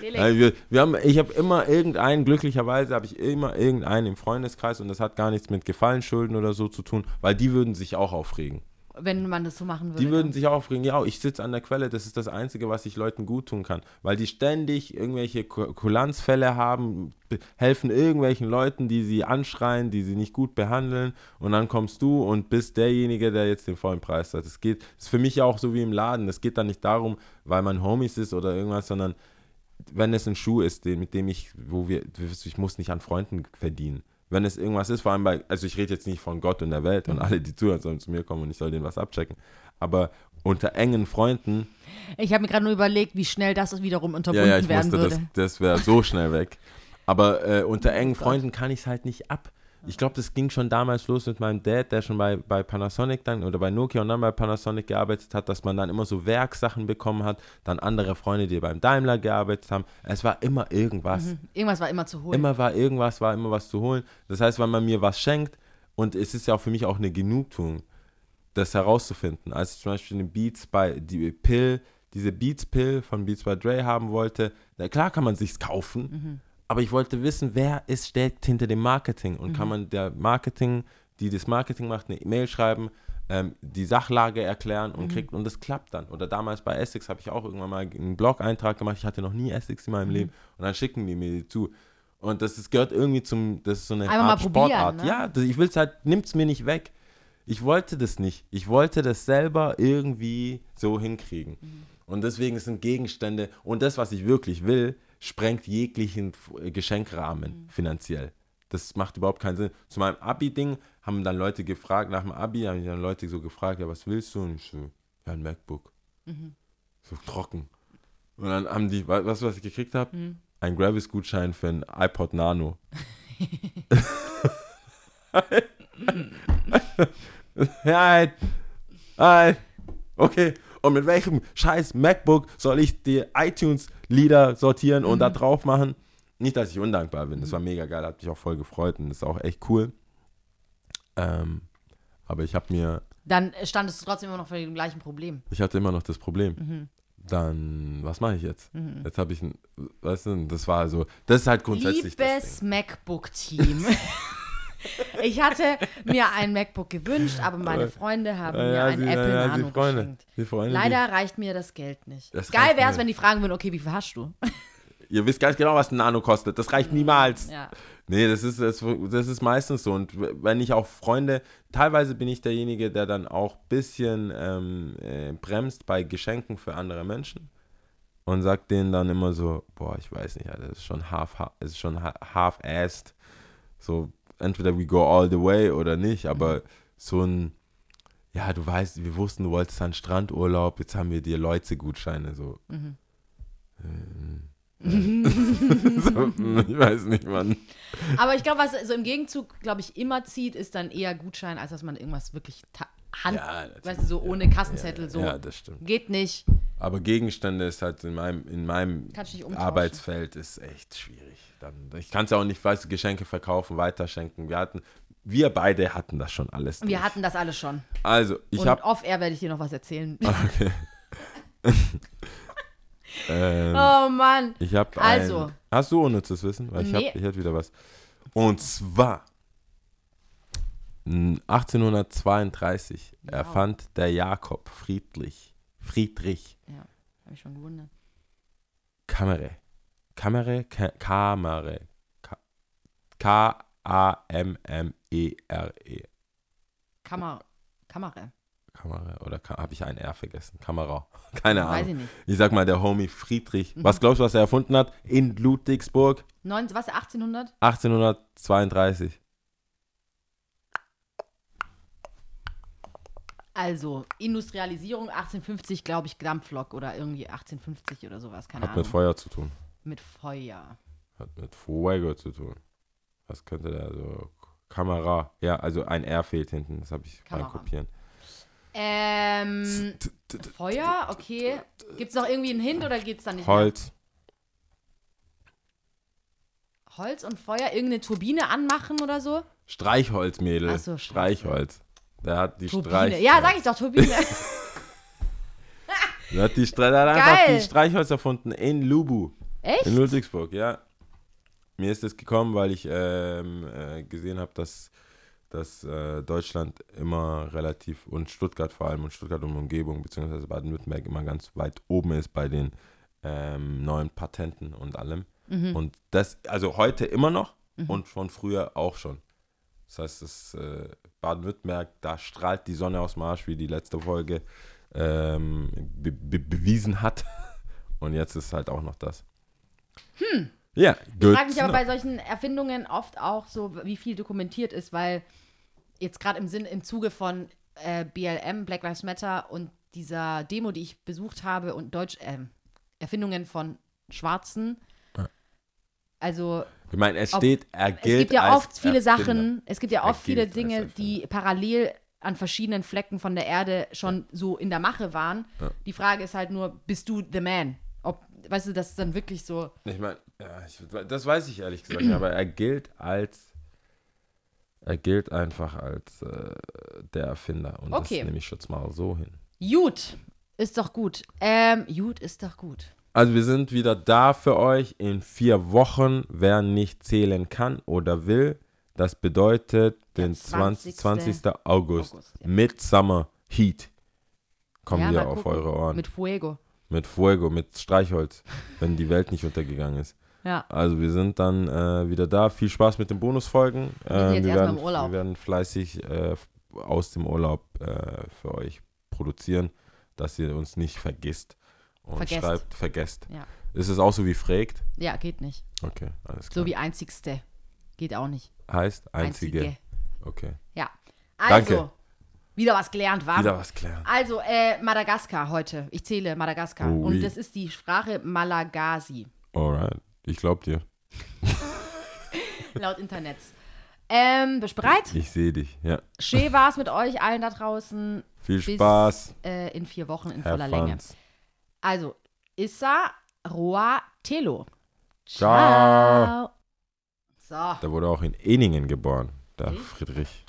Felix, wir, wir haben, ich habe immer irgendeinen, glücklicherweise habe ich immer irgendeinen im Freundeskreis und das hat gar nichts mit Gefallenschulden oder so zu tun, weil die würden sich auch aufregen. Wenn man das so machen würde. Die würden dann. sich auch aufregen, ja, ich sitze an der Quelle, das ist das Einzige, was ich Leuten gut tun kann. Weil die ständig irgendwelche Ku- Kulanzfälle haben, be- helfen irgendwelchen Leuten, die sie anschreien, die sie nicht gut behandeln und dann kommst du und bist derjenige, der jetzt den vollen Preis hat. Es geht, ist für mich ja auch so wie im Laden, es geht dann nicht darum, weil man Homies ist oder irgendwas, sondern wenn es ein Schuh ist, mit dem ich, wo wir, ich muss nicht an Freunden verdienen. Wenn es irgendwas ist, vor allem bei, also ich rede jetzt nicht von Gott und der Welt und alle, die zuhören, sollen zu mir kommen und ich soll denen was abchecken. Aber unter engen Freunden, Ich habe mir gerade nur überlegt, wie schnell das wiederum ja, unterbunden ja, ich werden wusste, würde. das, das wäre so schnell weg. Aber äh, unter engen Freunden kann ich es halt nicht ab. Ich glaube, das ging schon damals los mit meinem Dad, der schon bei, bei Panasonic dann oder bei Nokia und dann bei Panasonic gearbeitet hat, dass man dann immer so Werksachen bekommen hat, dann andere Freunde, die beim Daimler gearbeitet haben. Es war immer irgendwas. Mhm. Irgendwas war immer zu holen. Immer war irgendwas, war immer was zu holen. Das heißt, wenn man mir was schenkt, und es ist ja auch für mich auch eine Genugtuung, das herauszufinden. Als ich zum Beispiel eine Beats bei, die Pill, diese Beats Pill von Beats by Dre haben wollte, na klar kann man sich's kaufen, aber ich wollte wissen, wer ist, steckt hinter dem Marketing und kann man der Marketing, die das Marketing macht, eine E-Mail schreiben, ähm, die Sachlage erklären und kriegt, und das klappt dann. Oder damals bei Essex habe ich auch irgendwann mal einen Blog-Eintrag gemacht, ich hatte noch nie Essex in meinem Leben und dann schicken die mir die zu. Und das ist, gehört irgendwie zum, das ist so eine Art Sportart. ne? Ja, das, ich will es halt, nimm's mir nicht weg. Ich wollte das nicht. Ich wollte das selber irgendwie so hinkriegen. Und deswegen sind Gegenstände und das, was ich wirklich will, sprengt jeglichen F- Geschenkrahmen finanziell. Das macht überhaupt keinen Sinn. Zu meinem Abi-Ding haben dann Leute gefragt, nach dem Abi haben dann Leute so gefragt, ja, was willst du? Und ich so, ja, ein MacBook. So trocken. Und dann haben die, weißt du, was ich gekriegt habe? Ein Gravis-Gutschein für ein iPod Nano. ja, halt. Halt. Okay. Und mit welchem scheiß MacBook soll ich die iTunes-Lieder sortieren und da drauf machen? Nicht, dass ich undankbar bin. Das war mega geil, hat mich auch voll gefreut und das ist auch echt cool. Ähm, aber ich habe mir, Dann standest du trotzdem immer noch vor dem gleichen Problem. ich hatte immer noch das Problem. Dann, was mache ich jetzt? Jetzt habe ich ein, weißt du, das war so, das ist halt grundsätzlich das Liebes. MacBook-Team. ich hatte mir ein MacBook gewünscht, aber meine Freunde haben Ja, mir ja, ein die- Apple ja, die Nano Freunde. geschenkt. Die Freunde, die- Leider reicht mir das Geld nicht. Das Geil wäre es, wenn die fragen würden, okay, wie viel hast du? Ihr wisst ganz genau, was ein Nano kostet. Das reicht niemals. Ja. Nee, das ist, das, das ist meistens so. Und wenn ich auch Freunde, teilweise bin ich derjenige, der dann auch ein bisschen ähm, äh, bremst bei Geschenken für andere Menschen und sagt denen dann immer so, boah, ich weiß nicht, Alter, das ist schon half, ist schon ha- half-assed. So, entweder we go all the way oder nicht, aber so ein, ja, du weißt, wir wussten, du wolltest einen Strandurlaub, jetzt haben wir dir Leute-Gutscheine, so. Ähm, so, ich weiß nicht, Mann. Aber ich glaube, was so im Gegenzug, glaube ich, immer zieht, ist dann eher Gutschein, als dass man irgendwas wirklich Hand, Ja, weißt du, so ohne Kassenzettel, so. Ja, das stimmt. Geht nicht. Aber Gegenstände ist halt in meinem, in meinem. Arbeitsfeld ist echt schwierig. Dann, ich kann es ja auch nicht, weißt Geschenke verkaufen, weiterschenken. Wir hatten, wir beide hatten das schon alles. Wir durch. hatten das alles schon. also, ich habe off-air werde ich dir noch was erzählen. okay. ähm, oh Mann. ich habe also. ein, Hast du unnützes Wissen? Weil ich, Nee. hab, ich hätte wieder was. Und zwar m, 1832 erfand der Jakob Friedrich, Friedrich Ja, habe ich schon gewundert. Kamere. Kamere, Ka Kamere. Ka- K-A-M-M-E-R-E. Kamera. Kamera. Kamera oder habe ich ein R vergessen? Kamera. Keine Weiß Ahnung. ich nicht. Ich sag mal, der Homie Friedrich. Was glaubst du, was er erfunden hat? In Ludwigsburg 19, was, 1800? 1832. Also, Industrialisierung 1850, glaube ich, Dampflok oder irgendwie 1850 oder sowas, keine Hat Ahnung. mit Feuer zu tun. Mit Feuer. Hat mit Fuego zu tun. Was könnte der so? Kamera. Ja, also ein R fehlt hinten. Das habe ich beim Kopieren. Ähm, Feuer, okay. Gibt es noch irgendwie einen Hint oder geht es dann nicht Holz. mehr? Holz und Feuer, irgendeine Turbine anmachen oder so? Streichholz, Mädel. Ach so. Streichholz. Der hat die Turbine. Streich. Ja, sag ich doch, Turbine. Der hat, die Stre der hat einfach die Streichholz erfunden in Lubu. Echt? In Ludwigsburg, ja. Mir ist das gekommen, weil ich ähm, äh, gesehen habe, dass, dass äh, Deutschland immer relativ und Stuttgart vor allem und Stuttgart und Umgebung, beziehungsweise Baden-Württemberg immer ganz weit oben ist bei den ähm, neuen Patenten und allem. Und das, also heute immer noch und von früher auch schon. Das heißt, das äh, Baden-Württemberg, da strahlt die Sonne aus dem Arsch, wie die letzte Folge ähm, be be bewiesen hat. Und jetzt ist halt auch noch das. Hm. Ja, Ich gut. frage mich aber bei solchen Erfindungen oft auch so, wie viel dokumentiert ist, weil jetzt gerade im Sinn, im Zuge von äh, BLM, Black Lives Matter und dieser Demo, die ich besucht habe und Deutsch, ähm, Erfindungen von Schwarzen. Ja. Also Ich meine, es steht, er gilt es gibt ja oft viele Erfinder. Sachen, es gibt ja oft viele Dinge, die parallel an verschiedenen Flecken von der Erde schon so in der Mache waren. Die Frage ist halt nur, bist du the man? Ob, weißt du, das ist dann wirklich so, Ich meine, ja, ich, das weiß ich ehrlich gesagt aber er gilt als. Er gilt einfach als äh, der Erfinder. Und Okay. das nehme ich jetzt mal so hin. gut, ist doch gut. Ähm, gut ist doch gut. Also wir sind wieder da für euch in vier Wochen. Wer nicht zählen kann oder will, das bedeutet Der den 20. 20. 20. August, August, ja. Midsummer Heat. Kommen Ja, wir auf gucken. eure Ohren. Mit Fuego. Mit Fuego, mit Streichholz, wenn die Welt nicht untergegangen ist. Ja. Also wir sind dann äh, wieder da. Viel Spaß mit den Bonusfolgen. Wir sind Äh, jetzt wir, erstmal werden, im Urlaub. wir werden fleißig äh, aus dem Urlaub äh, für euch produzieren, dass ihr uns nicht vergisst und Vergesst. schreibt, vergesst. Ja. Ist es auch so wie fragt? Ja, geht nicht. Okay, alles klar. So wie einzigste. Geht auch nicht. heißt einzige. Einzige. Okay. Ja. Also, Danke. Wieder was gelernt, war. Wieder was klären. Also, äh, Madagaskar heute. Ich zähle Madagaskar. Oh, Und oui. das ist die Sprache Malagasi, Alright. Ich glaub dir. laut Internets. Ähm, bist du bereit? Ich sehe dich. Ja. Schön war's mit euch allen da draußen. Viel Bis, Spaß. Äh, in vier Wochen in Have voller Länge. Also, Issa Roa Telo. Ciao. So. Der wurde auch in Eningen geboren. Der? Friedrich.